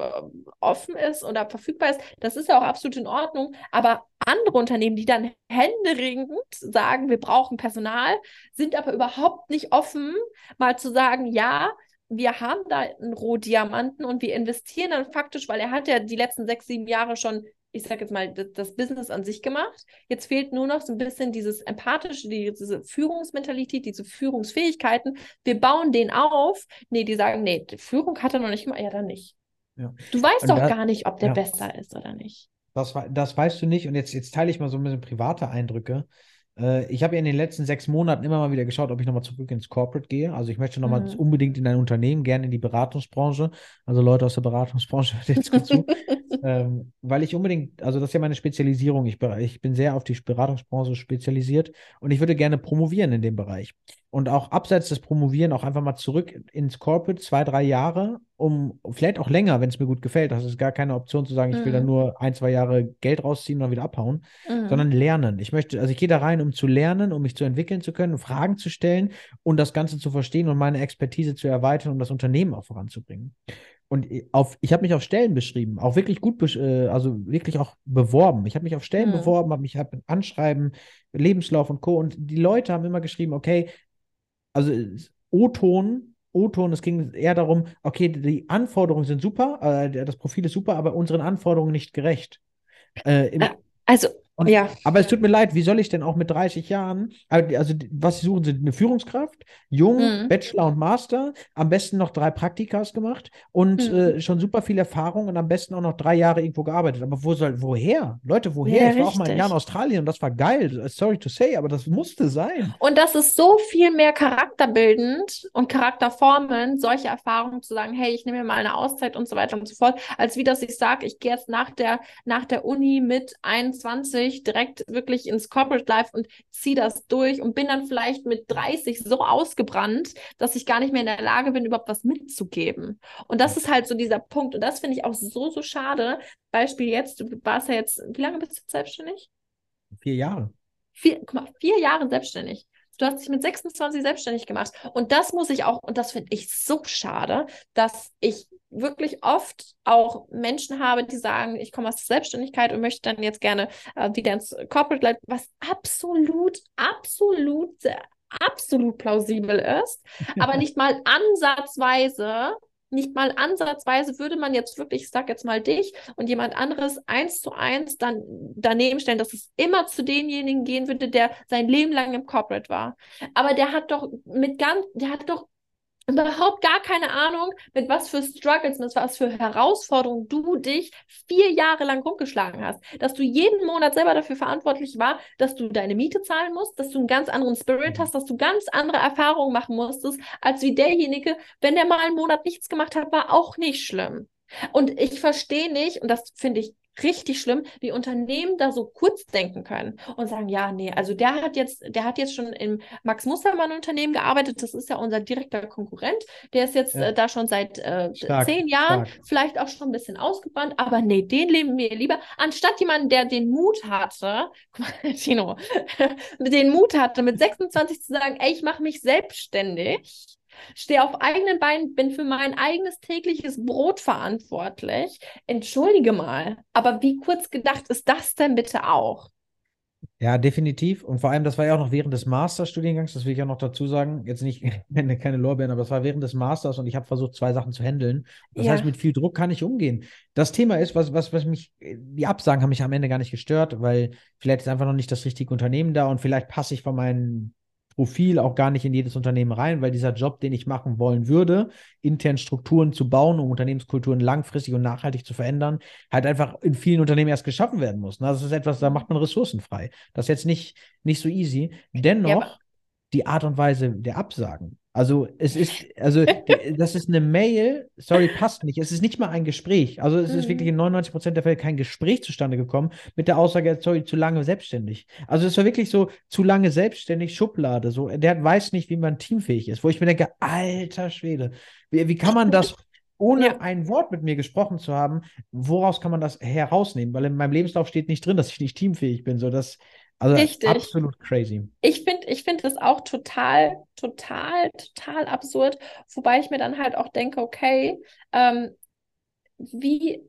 offen ist oder verfügbar ist. Das ist ja auch absolut in Ordnung. Aber andere Unternehmen, die dann händeringend sagen, wir brauchen Personal, sind aber überhaupt nicht offen, mal zu sagen, ja, wir haben da einen Rohdiamanten und wir investieren dann faktisch, weil er hat ja die letzten sechs, sieben Jahre schon, ich sage jetzt mal, das, das Business an sich gemacht. Jetzt fehlt nur noch so ein bisschen dieses empathische, die, diese Führungsmentalität, diese Führungsfähigkeiten. Wir bauen den auf. Nee, die sagen, nee, Führung hat er noch nicht gemacht. Ja, dann nicht. Ja. Du weißt Und doch da- gar nicht, ob der ja. besser ist oder nicht. Das, das weißt du nicht. Und jetzt, jetzt teile ich mal so ein bisschen private Eindrücke. Äh, ich habe ja in den letzten sechs Monaten immer mal wieder geschaut, ob ich nochmal zurück ins Corporate gehe. Also ich möchte nochmal Mhm. unbedingt in ein Unternehmen, gerne in die Beratungsbranche. Also Leute aus der Beratungsbranche, jetzt gut zu. <laughs> ähm, weil ich unbedingt, also das ist ja meine Spezialisierung. Ich, ich bin sehr auf die Beratungsbranche spezialisiert und ich würde gerne promovieren in dem Bereich. Und auch abseits des Promovieren auch einfach mal zurück ins Corporate, zwei, drei Jahre, um vielleicht auch länger, wenn es mir gut gefällt. Das ist gar keine Option zu sagen, ich will dann Mhm. nur ein, zwei Jahre Geld rausziehen und dann wieder abhauen, Mhm. sondern lernen. Ich möchte, also ich gehe da rein, um zu lernen, um mich zu entwickeln zu können, Fragen zu stellen und das Ganze zu verstehen und meine Expertise zu erweitern, um das Unternehmen auch voranzubringen. Und auf, ich habe mich auf Stellen beschrieben, auch wirklich gut, äh, also wirklich auch beworben. Ich habe mich auf Stellen Mhm. beworben, habe mich hab Anschreiben, Lebenslauf und Co. Und die Leute haben immer geschrieben, okay, also es- O-Ton, O-Ton, es ging eher darum, okay, die Anforderungen sind super, äh, das Profil ist super, aber unseren Anforderungen nicht gerecht. Äh, Also, und- ja. aber es tut mir leid, wie soll ich denn auch mit 30 Jahren, also was sie suchen, sind eine Führungskraft, jung, Mhm. Bachelor und Master, am besten noch drei Praktikas gemacht und Mhm. äh, schon super viel Erfahrung und am besten auch noch drei Jahre irgendwo gearbeitet. Aber wo soll, woher? Leute, woher? Ja, ich war auch mal ein richtig. Jahr in Australien und das war geil. Sorry to say, aber das musste sein. Und das ist so viel mehr charakterbildend und charakterformend, solche Erfahrungen zu sagen, hey, ich nehme mir mal eine Auszeit und so weiter und so fort, als wie dass ich sage, ich gehe jetzt nach der, nach der Uni mit 21 direkt wirklich ins Corporate Life und ziehe das durch und bin dann vielleicht mit 30 so ausgebrannt, dass ich gar nicht mehr in der Lage bin, überhaupt was mitzugeben. Und das ist halt so dieser Punkt. Und das finde ich auch so, so schade. Beispiel jetzt, du warst ja jetzt, wie lange bist du jetzt selbstständig? Vier Jahre. vier, guck mal, vier Jahre selbstständig. Du hast dich mit 26 selbstständig gemacht. Und das muss ich auch, und das finde ich so schade, dass ich wirklich oft auch Menschen habe, die sagen, ich komme aus der Selbstständigkeit und möchte dann jetzt gerne äh, wieder ins Corporate Life, was absolut, absolut, absolut plausibel ist, aber <laughs> nicht mal ansatzweise nicht mal ansatzweise würde man jetzt wirklich, ich sag jetzt mal dich und jemand anderes eins zu eins dann daneben stellen, dass es immer zu denjenigen gehen würde, der sein Leben lang im Corporate war. Aber der hat doch mit ganz, der hat doch überhaupt gar keine Ahnung, mit was für Struggles, mit was für Herausforderungen du dich vier Jahre lang rumgeschlagen hast. Dass du jeden Monat selber dafür verantwortlich war, dass du deine Miete zahlen musst, dass du einen ganz anderen Spirit mhm. hast, dass du ganz andere Erfahrungen machen musstest, als wie derjenige, wenn der mal einen Monat nichts gemacht hat, war auch nicht schlimm. Und ich verstehe nicht, und das finde ich richtig schlimm, wie Unternehmen da so kurz denken können und sagen, ja, nee, also der hat jetzt, der hat jetzt schon im Max Mustermann Unternehmen gearbeitet, das ist ja unser direkter Konkurrent, der ist jetzt ja. äh, da schon seit äh, stark, zehn Jahren, stark. vielleicht auch schon ein bisschen ausgebrannt, aber nee, den leben wir lieber, anstatt jemanden, der den Mut hatte, <laughs> Tino, <laughs> den Mut hatte, mit 26 zu sagen, ey, ich mache mich selbstständig, stehe auf eigenen Beinen, bin für mein eigenes tägliches Brot verantwortlich. Entschuldige mal, aber wie kurz gedacht ist das denn bitte auch? Ja, definitiv. Und vor allem, das war ja auch noch während des Masterstudiengangs, das will ich ja noch dazu sagen. Jetzt nicht <laughs> keine, keine Lorbeeren, aber es war während des Masters und ich habe versucht, zwei Sachen zu handeln. Das ja. heißt, mit viel Druck kann ich umgehen. Das Thema ist, was, was, was mich, die Absagen haben mich am Ende gar nicht gestört, weil vielleicht ist einfach noch nicht das richtige Unternehmen da und vielleicht passe ich von meinen Profil auch gar nicht in jedes Unternehmen rein, weil dieser Job, den ich machen wollen würde, intern Strukturen zu bauen, um Unternehmenskulturen langfristig und nachhaltig zu verändern, halt einfach in vielen Unternehmen erst geschaffen werden muss. Das ist etwas, da macht man Ressourcen frei. Das ist jetzt nicht, nicht so easy. Dennoch, ja, die Art und Weise der Absagen also es ist, also <laughs> das ist eine Mail, sorry, passt nicht. Es ist nicht mal ein Gespräch. Also es mhm. ist wirklich in 99 Prozent der Fälle kein Gespräch zustande gekommen mit der Aussage, sorry, zu lange selbstständig. Also es war wirklich so, zu lange selbstständig, Schublade. So, der weiß nicht, wie man teamfähig ist. Wo ich mir denke, alter Schwede, wie, wie kann man das ohne ja. ein Wort mit mir gesprochen zu haben, woraus kann man das herausnehmen? Weil in meinem Lebenslauf steht nicht drin, dass ich nicht teamfähig bin. So, das, also Richtig. absolut crazy. Ich finde ich find das auch total, total, total absurd. Wobei ich mir dann halt auch denke, okay, ähm, wie,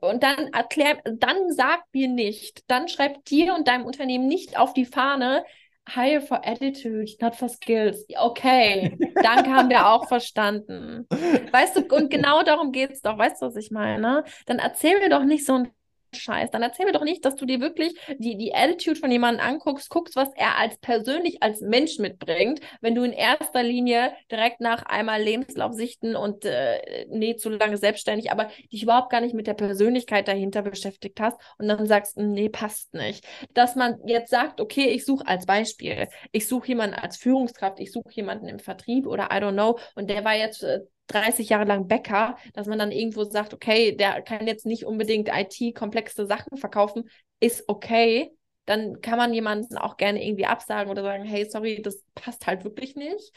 und dann erklär, dann sag mir nicht, dann schreib dir und deinem Unternehmen nicht auf die Fahne, hire for attitude, not for skills. Okay, danke haben wir auch verstanden. Weißt du, und genau darum geht es doch, weißt du, was ich meine? Dann erzähl mir doch nicht so ein Scheiß. Dann erzähl mir doch nicht, dass du dir wirklich die, die Attitude von jemandem anguckst, guckst, was er als persönlich als Mensch mitbringt, wenn du in erster Linie direkt nach einmal Lebenslauf sichten und äh, nee, zu lange selbstständig, aber dich überhaupt gar nicht mit der Persönlichkeit dahinter beschäftigt hast und dann sagst, nee, passt nicht. Dass man jetzt sagt, okay, ich suche als Beispiel, ich suche jemanden als Führungskraft, ich suche jemanden im Vertrieb oder I don't know und der war jetzt äh, 30 Jahre lang Bäcker, dass man dann irgendwo sagt, okay, der kann jetzt nicht unbedingt IT-komplexe Sachen verkaufen, ist okay. Dann kann man jemanden auch gerne irgendwie absagen oder sagen, hey, sorry, das passt halt wirklich nicht.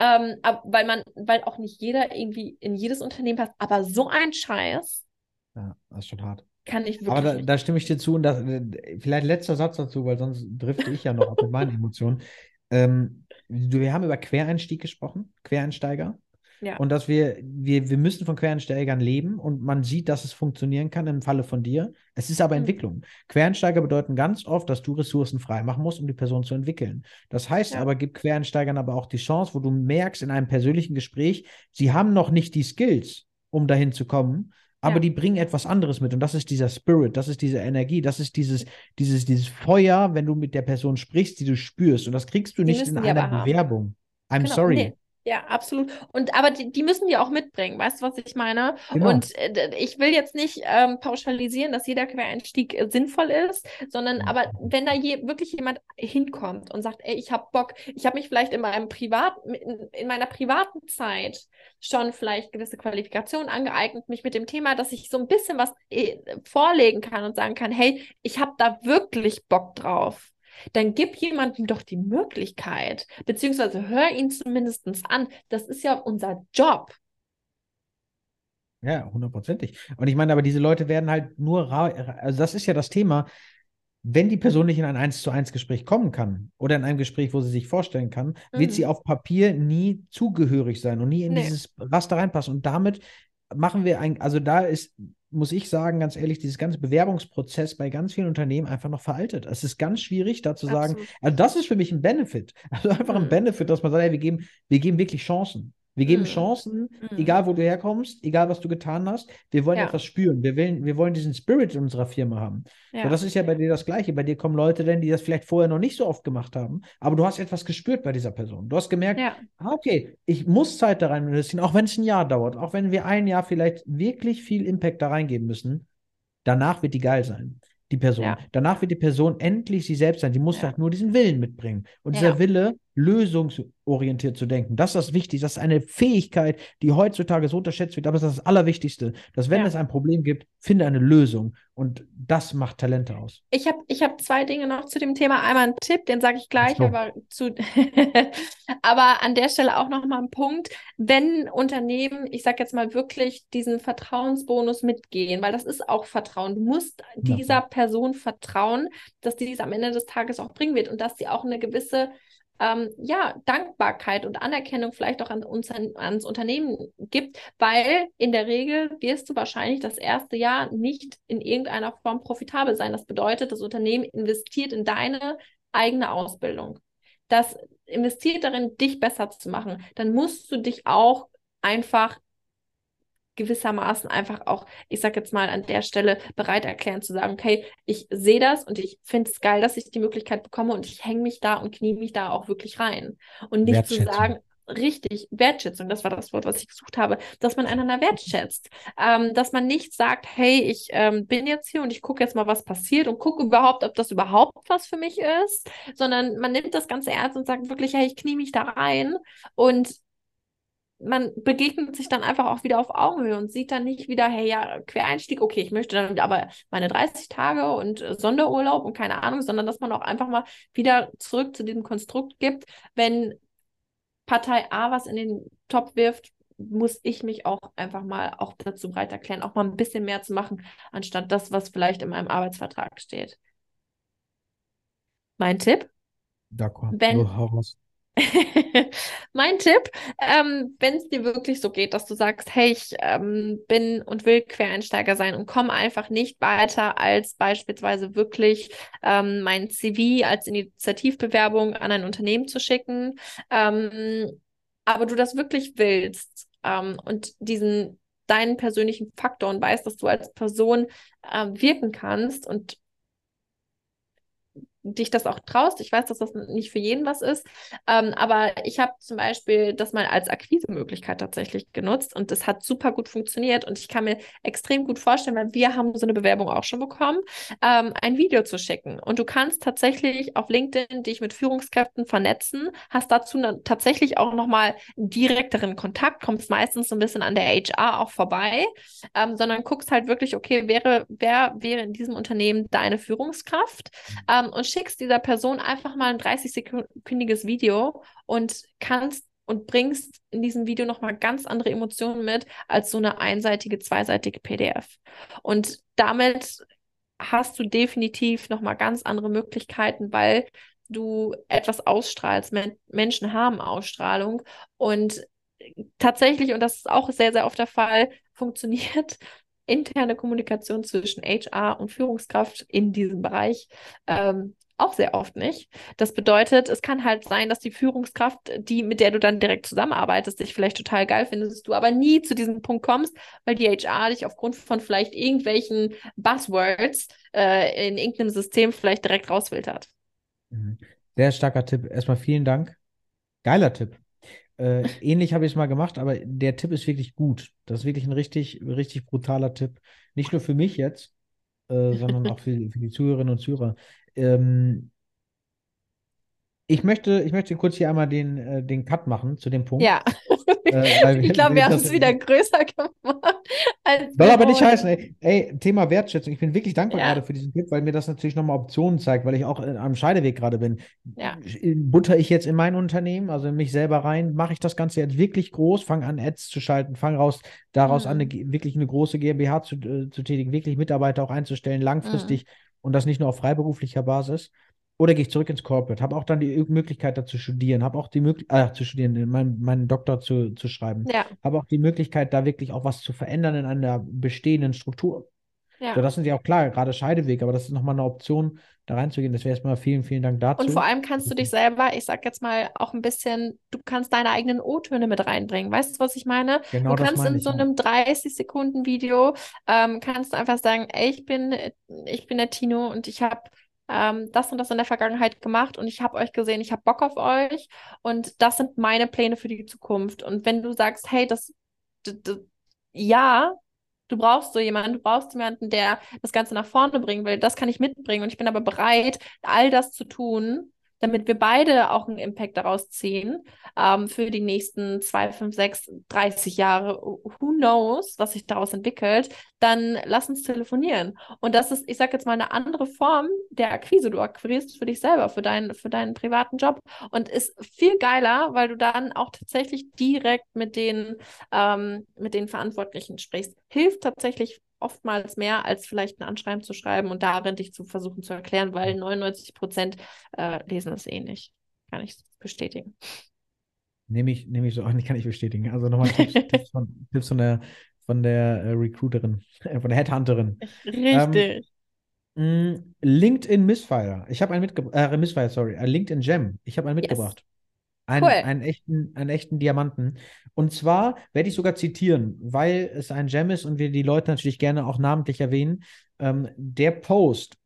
Ähm, aber, weil man, weil auch nicht jeder irgendwie in jedes Unternehmen passt. Aber so ein Scheiß. Ja, das ist schon hart. Kann ich wirklich. Aber da, da stimme ich dir zu und das, vielleicht letzter Satz dazu, weil sonst drifte ich ja noch ab mit meinen Emotionen. Ähm, wir haben über Quereinstieg gesprochen, Quereinsteiger. Ja. Und dass wir, wir, wir müssen von Quereinsteigern leben und man sieht, dass es funktionieren kann im Falle von dir. Es ist aber mhm. Entwicklung. Quereinsteiger bedeuten ganz oft, dass du Ressourcen frei machen musst, um die Person zu entwickeln. Das heißt ja. aber, gib Quereinsteigern aber auch die Chance, wo du merkst in einem persönlichen Gespräch, sie haben noch nicht die Skills, um dahin zu kommen, aber ja. die bringen etwas anderes mit und das ist dieser Spirit, das ist diese Energie, das ist dieses, dieses, dieses Feuer, wenn du mit der Person sprichst, die du spürst und das kriegst du die nicht in einer Bewerbung. I'm genau. sorry. Nee. Ja, absolut. Und aber die, die müssen die auch mitbringen, weißt du, was ich meine? Genau. Und äh, ich will jetzt nicht ähm, pauschalisieren, dass jeder Quereinstieg äh, sinnvoll ist, sondern aber wenn da je, wirklich jemand hinkommt und sagt, ey, ich habe Bock, ich habe mich vielleicht in meinem Privat, in, in, meiner privaten Zeit schon vielleicht gewisse Qualifikationen angeeignet, mich mit dem Thema, dass ich so ein bisschen was äh, vorlegen kann und sagen kann, hey, ich habe da wirklich Bock drauf dann gib jemandem doch die Möglichkeit, beziehungsweise hör ihn zumindest an. Das ist ja unser Job. Ja, hundertprozentig. Und ich meine, aber diese Leute werden halt nur, also das ist ja das Thema. wenn die Person nicht in ein 1 zu 1 Gespräch kommen kann oder in einem Gespräch, wo sie sich vorstellen kann, mhm. wird sie mhm. auf Papier nie zugehörig sein und nie in nee. dieses Raster reinpassen. Und damit machen wir ein, also da ist, muss ich sagen, ganz ehrlich, dieses ganze Bewerbungsprozess bei ganz vielen Unternehmen einfach noch veraltet. Es ist ganz schwierig, da zu sagen, also das ist für mich ein Benefit. <laughs> Also einfach mhm. ein Benefit, dass man sagt, hey, wir geben, wir geben wirklich Chancen. Wir geben mhm. Chancen, mhm. egal wo du herkommst, egal was du getan hast. Wir wollen ja. etwas spüren. Wir, wollen, wir wollen diesen Spirit in unserer Firma haben. Ja. So, das ist ja bei dir das Gleiche. Bei dir kommen Leute denn, die das vielleicht vorher noch nicht so oft gemacht haben, aber du hast etwas gespürt bei dieser Person. Du hast gemerkt, ja. ah, okay, ich muss Zeit da rein investieren, auch wenn es ein Jahr dauert, auch wenn wir ein Jahr vielleicht wirklich viel Impact da reingeben müssen. Danach wird die geil sein die Person. Ja. Danach wird die Person endlich sie selbst sein. Die muss ja. halt nur diesen Willen mitbringen. Und ja. dieser Wille, lösungsorientiert zu denken, das ist das Wichtigste. Das ist eine Fähigkeit, die heutzutage so unterschätzt wird. Aber das ist das Allerwichtigste, dass wenn es ein Problem gibt, finde eine Lösung. Und das macht Talente aus. Ich habe ich hab zwei Dinge noch zu dem Thema. Einmal einen Tipp, den sage ich gleich, aber, zu <laughs> aber an der Stelle auch noch mal ein Punkt. Wenn Unternehmen, ich sage jetzt mal wirklich diesen Vertrauensbonus mitgehen, weil das ist auch Vertrauen. Du musst dieser Person vertrauen, dass die dies am Ende des Tages auch bringen wird und dass sie auch eine gewisse ähm, ja, Dankbarkeit und Anerkennung vielleicht auch an uns, an, ans Unternehmen gibt, weil in der Regel wirst du wahrscheinlich das erste Jahr nicht in irgendeiner Form profitabel sein. Das bedeutet, das Unternehmen investiert in deine eigene Ausbildung. Das investiert darin, dich besser zu machen. Dann musst du dich auch einfach gewissermaßen einfach auch, ich sage jetzt mal an der Stelle, bereit erklären zu sagen, okay, ich sehe das und ich finde es geil, dass ich die Möglichkeit bekomme und ich hänge mich da und knie mich da auch wirklich rein. Und nicht zu sagen, richtig, Wertschätzung, das war das Wort, was ich gesucht habe, dass man einander wertschätzt. Ähm, dass man nicht sagt, hey, ich ähm, bin jetzt hier und ich gucke jetzt mal, was passiert und gucke überhaupt, ob das überhaupt was für mich ist, sondern man nimmt das Ganze ernst und sagt wirklich, hey, ich knie mich da rein und man begegnet sich dann einfach auch wieder auf Augenhöhe und sieht dann nicht wieder, hey, ja, Quereinstieg, okay, ich möchte dann aber meine 30 Tage und äh, Sonderurlaub und keine Ahnung, sondern dass man auch einfach mal wieder zurück zu diesem Konstrukt gibt, wenn Partei A was in den Topf wirft, muss ich mich auch einfach mal auch dazu bereit erklären, auch mal ein bisschen mehr zu machen, anstatt das, was vielleicht in meinem Arbeitsvertrag steht. Mein Tipp? D'accord. Wenn, <laughs> mein Tipp, ähm, wenn es dir wirklich so geht, dass du sagst, hey, ich ähm, bin und will Quereinsteiger sein und komme einfach nicht weiter, als beispielsweise wirklich ähm, mein CV als Initiativbewerbung an ein Unternehmen zu schicken, ähm, aber du das wirklich willst ähm, und diesen deinen persönlichen Faktor und weißt, dass du als Person ähm, wirken kannst und dich das auch traust. Ich weiß, dass das nicht für jeden was ist, ähm, aber ich habe zum Beispiel das mal als Akquise-Möglichkeit tatsächlich genutzt und das hat super gut funktioniert und ich kann mir extrem gut vorstellen, weil wir haben so eine Bewerbung auch schon bekommen, ähm, ein Video zu schicken. Und du kannst tatsächlich auf LinkedIn dich mit Führungskräften vernetzen, hast dazu tatsächlich auch nochmal direkteren Kontakt, kommst meistens so ein bisschen an der HR auch vorbei, ähm, sondern guckst halt wirklich, okay, wäre, wer wäre in diesem Unternehmen deine Führungskraft? Ähm, und schickst dieser Person einfach mal ein 30-sekündiges Video und kannst und bringst in diesem Video nochmal ganz andere Emotionen mit als so eine einseitige, zweiseitige PDF. Und damit hast du definitiv nochmal ganz andere Möglichkeiten, weil du etwas ausstrahlst. Men Menschen haben Ausstrahlung und tatsächlich, und das ist auch sehr, sehr oft der Fall, funktioniert <laughs> interne Kommunikation zwischen HR und Führungskraft in diesem Bereich ähm, auch sehr oft nicht. Das bedeutet, es kann halt sein, dass die Führungskraft, die, mit der du dann direkt zusammenarbeitest, dich vielleicht total geil findest, du aber nie zu diesem Punkt kommst, weil die HR dich aufgrund von vielleicht irgendwelchen Buzzwords äh, in irgendeinem System vielleicht direkt rausfiltert. Mhm. Sehr starker Tipp. Erstmal vielen Dank. Geiler Tipp. Äh, <laughs> ähnlich habe ich es mal gemacht, aber der Tipp ist wirklich gut. Das ist wirklich ein richtig, richtig brutaler Tipp. Nicht nur für mich jetzt, äh, sondern auch für, für, die Zuhörerinnen und Zuhörer. Ähm, ich möchte, ich möchte kurz hier einmal den, äh, den Cut machen zu dem Punkt. Ja. Äh, <laughs> ich glaube, wir haben es wieder größer gemacht. Soll aber nicht heißen, ey, ey, Thema Wertschätzung. Ich bin wirklich dankbar ja. gerade für diesen Tipp, weil mir das natürlich nochmal Optionen zeigt, weil ich auch äh, am Scheideweg gerade bin. Ja. Butter ich jetzt in mein Unternehmen, also in mich selber rein, mache ich das Ganze jetzt wirklich groß, fange an, Ads zu schalten, fange raus, daraus mhm. an, eine, wirklich eine große GmbH zu, äh, zu tätigen, wirklich Mitarbeiter auch einzustellen, langfristig. Mhm und das nicht nur auf freiberuflicher Basis. Oder gehe ich zurück ins Corporate, habe auch dann die Möglichkeit, da zu studieren, habe auch die Möglichkeit, äh, zu studieren, meinen, meinen Doktor zu, zu schreiben, Ja, habe auch die Möglichkeit, da wirklich auch was zu verändern in einer bestehenden Struktur. So, ja. das sind ja auch klar, gerade Scheideweg, aber das ist nochmal eine Option, da reinzugehen. Das wäre erstmal vielen, vielen Dank dazu. Und vor allem kannst du dich selber, ich sag jetzt mal, auch ein bisschen, du kannst deine eigenen O-Töne mit reinbringen. Weißt du, was ich meine? Genau Du das kannst meine in so einem 30-Sekunden-Video, ähm, kannst du einfach sagen, ey, ich bin, ich bin der Tino und ich habe ähm, das und das in der Vergangenheit gemacht und ich habe euch gesehen, ich habe Bock auf euch und das sind meine Pläne für die Zukunft. Und wenn du sagst, hey, das, d- d- ja, du brauchst so jemanden, du brauchst jemanden, der das Ganze nach vorne bringen will, das kann ich mitbringen und ich bin aber bereit, all das zu tun, damit wir beide auch einen Impact daraus ziehen, ähm, für die nächsten zwei, fünf, sechs, 30 Jahre, who knows, was sich daraus entwickelt, dann lass uns telefonieren. Und das ist, ich sag jetzt mal, eine andere Form der Akquise. Du akquirierst für dich selber, für deinen, für deinen privaten Job und ist viel geiler, weil du dann auch tatsächlich direkt mit den, ähm, mit den Verantwortlichen sprichst. Hilft tatsächlich oftmals mehr, als vielleicht ein Anschreiben zu schreiben und darin dich zu versuchen zu erklären, weil 99 Prozent äh, lesen es eh nicht. Kann ich bestätigen. Nehme ich, nehme ich so, kann ich bestätigen. Also nochmal Tipps, <laughs> Tipps, von, Tipps von der, von der äh, Recruiterin, <laughs> von der Headhunterin. Richtig. Mm, LinkedIn Missfire. Ich habe einen mitgebracht, äh, Missfire, sorry, äh, LinkedIn Gem. Ich habe einen Yes. Einen, Cool. einen echten, einen echten Diamanten. Und zwar werde ich sogar zitieren, weil es ein Gem ist und wir die Leute natürlich gerne auch namentlich erwähnen. Ähm, der Post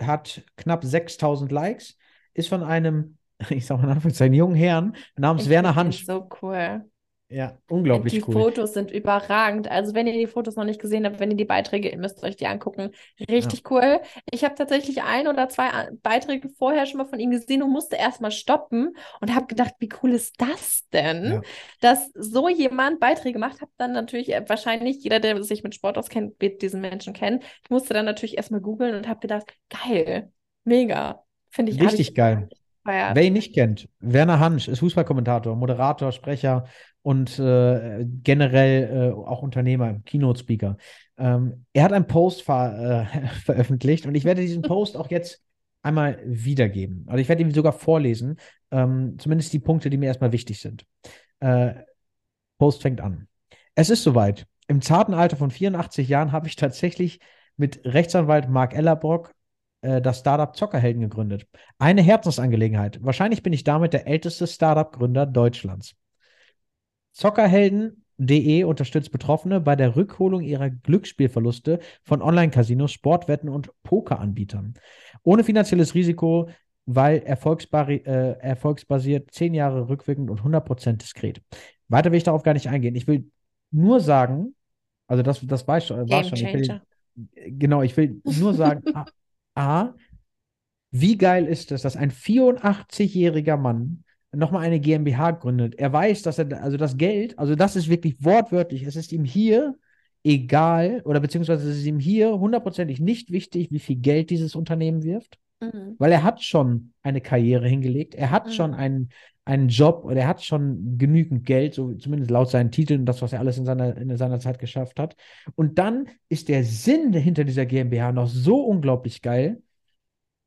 hat knapp 6000 Likes, ist von einem, <laughs> ich sag mal in Anführungszeichen, jungen Herrn namens Ich Werner Hansch. So cool. Ja, unglaublich Die cool. Fotos sind überragend. Also wenn ihr die Fotos noch nicht gesehen habt, wenn ihr die Beiträge, ihr müsst euch die angucken. Richtig cool. Ich habe tatsächlich ein oder zwei A- Beiträge vorher schon mal von ihm gesehen und musste erstmal stoppen und habe gedacht, wie cool ist das denn, Ja. dass so jemand Beiträge macht. Habe dann natürlich äh, wahrscheinlich jeder, der sich mit Sport auskennt, wird diesen Menschen kennen. Ich musste dann natürlich erstmal googeln und habe gedacht, geil, mega. Finde ich hab Richtig ich geil. Wer ihn nicht kennt, Werner Hansch ist Fußballkommentator, Moderator, Sprecher und äh, generell äh, auch Unternehmer, Keynote-Speaker. Ähm, er hat einen Post ver äh, <laughs> veröffentlicht und ich werde diesen <laughs> Post auch jetzt einmal wiedergeben. Also ich werde ihn sogar vorlesen, ähm, zumindest die Punkte, die mir erstmal wichtig sind. Äh, Post fängt an. Es ist soweit. Im zarten Alter von 84 Jahren habe ich tatsächlich mit Rechtsanwalt Mark Ellerbrock äh, das Startup Zockerhelden gegründet. Eine Herzensangelegenheit. Wahrscheinlich bin ich damit der älteste Startup-Gründer Deutschlands. Zockerhelden.de unterstützt Betroffene bei der Rückholung ihrer Glücksspielverluste von Online-Casinos, Sportwetten und Pokeranbietern. Ohne finanzielles Risiko, weil äh, erfolgsbasiert, zehn Jahre rückwirkend und 100% diskret. Weiter will ich darauf gar nicht eingehen. Ich will nur sagen, also das, das war schon, war schon. Ich will, genau, ich will nur sagen, <laughs> A, A, wie geil ist es, dass ein 84-jähriger Mann nochmal eine GmbH gründet. Er weiß, dass er, also das Geld, also das ist wirklich wortwörtlich, es ist ihm hier egal oder beziehungsweise es ist ihm hier hundertprozentig nicht wichtig, wie viel Geld dieses Unternehmen wirft, Mhm. weil er hat schon eine Karriere hingelegt, er hat Mhm. schon einen, einen Job oder er hat schon genügend Geld, so zumindest laut seinen Titeln, das, was er alles in seiner, in seiner Zeit geschafft hat. Und dann ist der Sinn hinter dieser GmbH noch so unglaublich geil.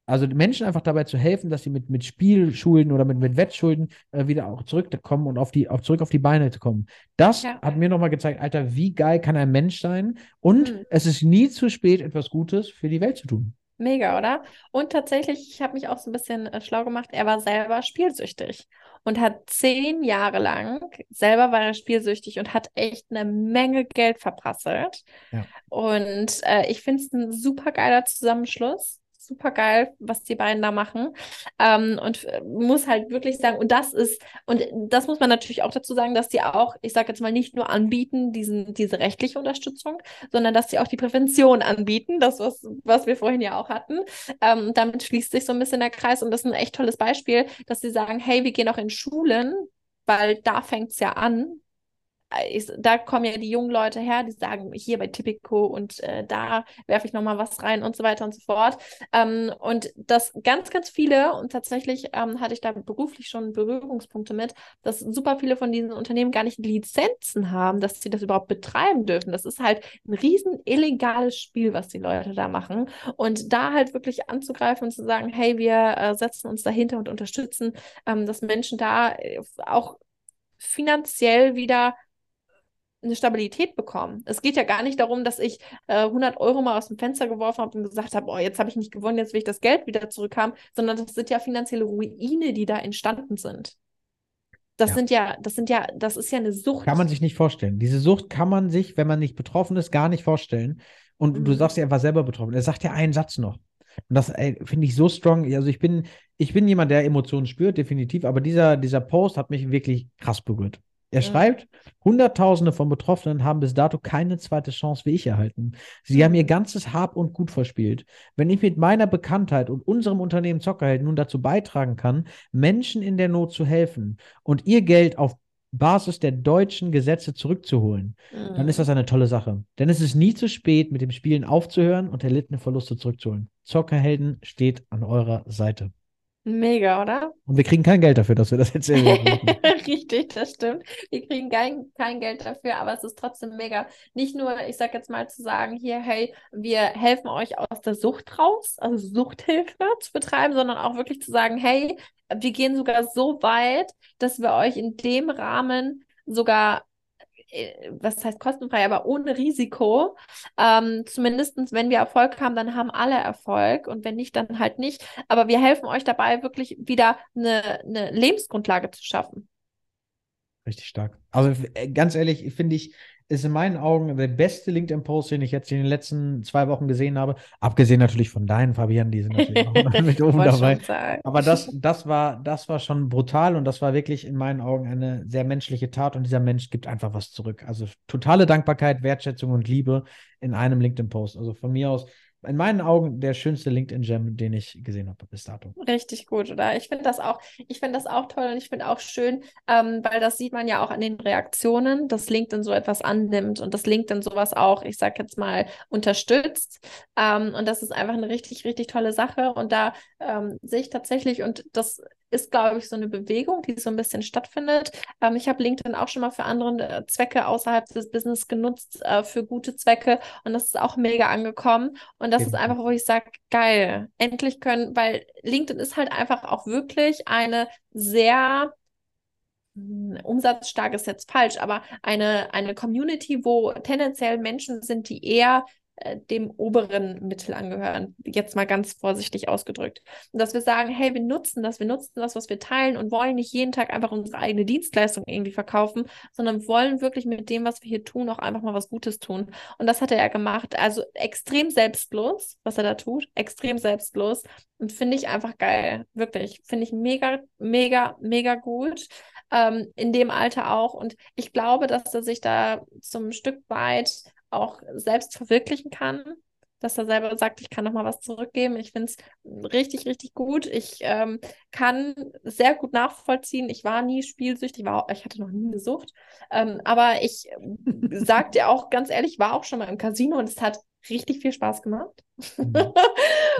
Also Menschen einfach dabei zu helfen, dass sie mit, mit Spielschulden oder mit, mit Wettschulden äh, wieder auch zurückkommen und auf die, auch zurück auf die Beine zu kommen. Das Ja. hat mir nochmal gezeigt, Alter, wie geil kann ein Mensch sein? Und Mhm. es ist nie zu spät, etwas Gutes für die Welt zu tun. Mega, oder? Und tatsächlich, ich habe mich auch so ein bisschen äh, schlau gemacht, er war selber spielsüchtig und hat zehn Jahre lang, selber war er spielsüchtig und hat echt eine Menge Geld verprasselt. Ja. Und äh, ich finde es ein super geiler Zusammenschluss. Super geil, was die beiden da machen. Ähm, und äh, muss halt wirklich sagen, und das ist, und das muss man natürlich auch dazu sagen, dass die auch, ich sage jetzt mal, nicht nur anbieten, diesen, diese rechtliche Unterstützung, sondern dass sie auch die Prävention anbieten, das, was, was wir vorhin ja auch hatten. Ähm, damit schließt sich so ein bisschen der Kreis und das ist ein echt tolles Beispiel, dass sie sagen, hey, wir gehen auch in Schulen, weil da fängt es ja an, ich, da kommen ja die jungen Leute her, die sagen, hier bei Tipico und äh, da werfe ich nochmal was rein und so weiter und so fort. Ähm, und das ganz, ganz viele, und tatsächlich ähm, hatte ich da beruflich schon Berührungspunkte mit, dass super viele von diesen Unternehmen gar nicht Lizenzen haben, dass sie das überhaupt betreiben dürfen. Das ist halt ein riesen illegales Spiel, was die Leute da machen. Und da halt wirklich anzugreifen und zu sagen, hey, wir äh, setzen uns dahinter und unterstützen, ähm, dass Menschen da äh, auch finanziell wieder eine Stabilität bekommen. Es geht ja gar nicht darum, dass ich äh, 100 Euro mal aus dem Fenster geworfen habe und gesagt habe, oh, jetzt habe ich nicht gewonnen, jetzt will ich das Geld wieder zurückhaben, sondern das sind ja finanzielle Ruine, die da entstanden sind. Das ja. sind ja, das sind ja, das ist ja eine Sucht. Kann man sich nicht vorstellen. Diese Sucht kann man sich, wenn man nicht betroffen ist, gar nicht vorstellen. Und mhm. du sagst ja, er war selber betroffen. Er sagt ja einen Satz noch. Und das finde ich so strong. Also ich bin, ich bin jemand, der Emotionen spürt, definitiv, aber dieser, dieser Post hat mich wirklich krass berührt. Er ja. schreibt, Hunderttausende von Betroffenen haben bis dato keine zweite Chance wie ich erhalten. Sie mhm. haben ihr ganzes Hab und Gut verspielt. Wenn ich mit meiner Bekanntheit und unserem Unternehmen Zockerheld nun dazu beitragen kann, Menschen in der Not zu helfen und ihr Geld auf Basis der deutschen Gesetze zurückzuholen, mhm. dann ist das eine tolle Sache. Denn es ist nie zu spät, mit dem Spielen aufzuhören und erlittene Verluste zurückzuholen. Zockerhelden steht an eurer Seite. Mega, oder? Und wir kriegen kein Geld dafür, dass wir das erzählen. <laughs> Richtig, das stimmt. Wir kriegen kein, kein Geld dafür, aber es ist trotzdem mega. Nicht nur, ich sag jetzt mal zu sagen, hier, hey, wir helfen euch aus der Sucht raus, also Suchthilfe zu betreiben, sondern auch wirklich zu sagen, hey, wir gehen sogar so weit, dass wir euch in dem Rahmen sogar was heißt kostenfrei, aber ohne Risiko. Ähm, Zumindest wenn wir Erfolg haben, dann haben alle Erfolg und wenn nicht, dann halt nicht. Aber wir helfen euch dabei, wirklich wieder eine, eine Lebensgrundlage zu schaffen. Richtig stark. Also äh, ganz ehrlich, finde ich, ist in meinen Augen der beste LinkedIn-Post, den ich jetzt in den letzten zwei Wochen gesehen habe. Abgesehen natürlich von deinen, Fabian, die sind natürlich auch <laughs> mit oben dabei. Aber das, das, war, das war schon brutal und das war wirklich in meinen Augen eine sehr menschliche Tat und dieser Mensch gibt einfach was zurück. Also totale Dankbarkeit, Wertschätzung und Liebe in einem LinkedIn-Post. Also von mir aus in meinen Augen der schönste LinkedIn-Gem, den ich gesehen habe bis dato. Richtig gut, oder? Ich finde das auch, ich finde das auch toll und ich finde auch schön, ähm, weil das sieht man ja auch an den Reaktionen, dass LinkedIn so etwas annimmt und dass LinkedIn sowas auch, ich sag jetzt mal, unterstützt. Ähm, und das ist einfach eine richtig, richtig tolle Sache. Und da ähm, sehe ich tatsächlich, und das ist, glaube ich, so eine Bewegung, die so ein bisschen stattfindet. Ähm, ich habe LinkedIn auch schon mal für andere äh, Zwecke außerhalb des Business genutzt, äh, für gute Zwecke. Und das ist auch mega angekommen. Und das ja. ist einfach, wo ich sage, geil, endlich können, weil LinkedIn ist halt einfach auch wirklich eine sehr hm, umsatzstark ist jetzt falsch, aber eine, eine Community, wo tendenziell Menschen sind, die eher äh, dem oberen Mittel angehören, jetzt mal ganz vorsichtig ausgedrückt. Und dass wir sagen, hey, wir nutzen das, wir nutzen das, was wir teilen und wollen nicht jeden Tag einfach unsere eigene Dienstleistung irgendwie verkaufen, sondern wollen wirklich mit dem, was wir hier tun, auch einfach mal was Gutes tun. Und das hat er ja gemacht. Also extrem selbstlos, was er da tut, extrem selbstlos. Und finde ich einfach geil. Wirklich. Finde ich mega, mega, mega gut. Ähm, in dem Alter auch. Und ich glaube, dass er sich da zum Stück weit auch selbst verwirklichen kann, dass er selber sagt, ich kann noch mal was zurückgeben. Ich finde es richtig, richtig gut. Ich ähm, kann sehr gut nachvollziehen. Ich war nie spielsüchtig, ich, war, ich hatte noch nie eine Sucht. Ähm, aber ich <laughs> sag dir auch ganz ehrlich, war auch schon mal im Casino und es hat richtig viel Spaß gemacht. Mhm. <laughs>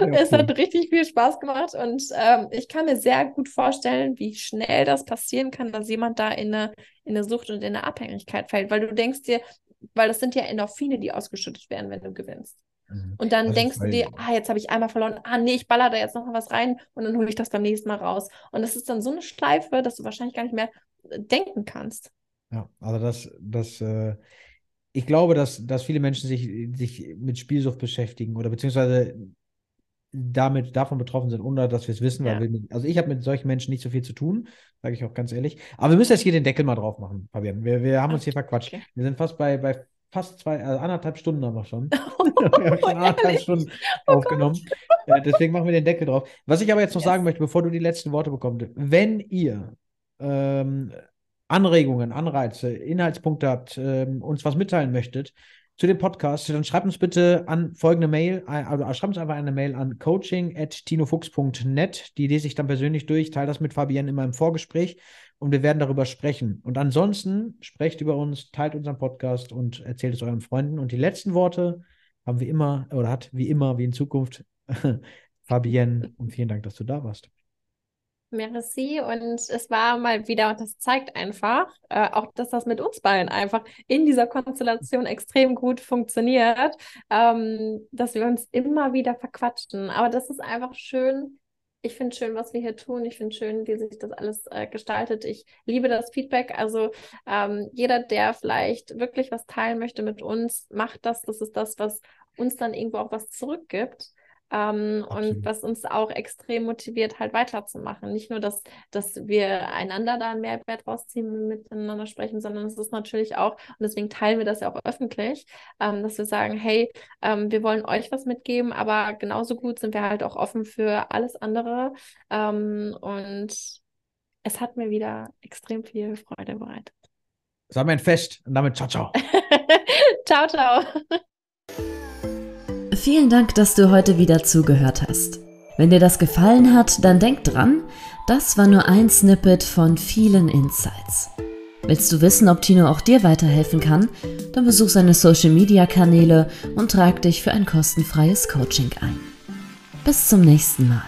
Ja, es hat richtig viel Spaß gemacht und ähm, ich kann mir sehr gut vorstellen, wie schnell das passieren kann, dass jemand da in eine, in eine Sucht und in eine Abhängigkeit fällt, weil du denkst dir, weil das sind ja Endorphine, die ausgeschüttet werden, wenn du gewinnst. Mhm. Und dann also denkst du dir, ah, jetzt habe ich einmal verloren, ah, nee, ich baller da jetzt noch mal was rein und dann hole ich das beim nächsten Mal raus. Und das ist dann so eine Schleife, dass du wahrscheinlich gar nicht mehr äh, denken kannst. Ja, also das, das, äh, ich glaube, dass, dass viele Menschen sich, sich mit Spielsucht beschäftigen oder beziehungsweise damit davon betroffen sind, ohne dass wir es wissen. Ja. Wir, also ich habe mit solchen Menschen nicht so viel zu tun, sage ich auch ganz ehrlich. Aber wir müssen jetzt hier den Deckel mal drauf machen, Fabian. Wir, wir haben uns hier verquatscht. Okay. Wir sind fast bei, bei fast zwei, also anderthalb Stunden haben wir schon. <laughs> <laughs> wir haben schon anderthalb Stunden oh aufgenommen. Äh, deswegen machen wir den Deckel drauf. Was ich aber jetzt noch yes. sagen möchte, bevor du die letzten Worte bekommst, wenn ihr ähm, Anregungen, Anreize, Inhaltspunkte habt, ähm, uns was mitteilen möchtet, zu dem Podcast, dann schreibt uns bitte an folgende Mail, also schreibt uns einfach eine Mail an coaching.tinofuchs.net. Die lese ich dann persönlich durch, teile das mit Fabienne immer im Vorgespräch und wir werden darüber sprechen. Und ansonsten sprecht über uns, teilt unseren Podcast und erzählt es euren Freunden. Und die letzten Worte haben wir immer oder hat wie immer, wie in Zukunft <laughs> Fabienne. Und vielen Dank, dass du da warst. Merci und es war mal wieder, und das zeigt einfach, äh, auch dass das mit uns beiden einfach in dieser Konstellation extrem gut funktioniert, ähm, dass wir uns immer wieder verquatschen. Aber das ist einfach schön. Ich finde schön, was wir hier tun. Ich finde schön, wie sich das alles äh, gestaltet. Ich liebe das Feedback. Also ähm, jeder, der vielleicht wirklich was teilen möchte mit uns, macht das. Das ist das, was uns dann irgendwo auch was zurückgibt. Ähm, und was uns auch extrem motiviert, halt weiterzumachen. Nicht nur, dass, dass wir einander da einen Mehrwert rausziehen, miteinander sprechen, sondern es ist natürlich auch, und deswegen teilen wir das ja auch öffentlich, ähm, dass wir sagen, hey, ähm, wir wollen euch was mitgeben, aber genauso gut sind wir halt auch offen für alles andere. Ähm, und es hat mir wieder extrem viel Freude bereitet. Das war mein Fest und damit ciao, ciao. <laughs> ciao, ciao. Vielen Dank, dass du heute wieder zugehört hast. Wenn dir das gefallen hat, dann denk dran, das war nur ein Snippet von vielen Insights. Willst du wissen, ob Tino auch dir weiterhelfen kann? Dann besuch seine Social Media Kanäle und trag dich für ein kostenfreies Coaching ein. Bis zum nächsten Mal.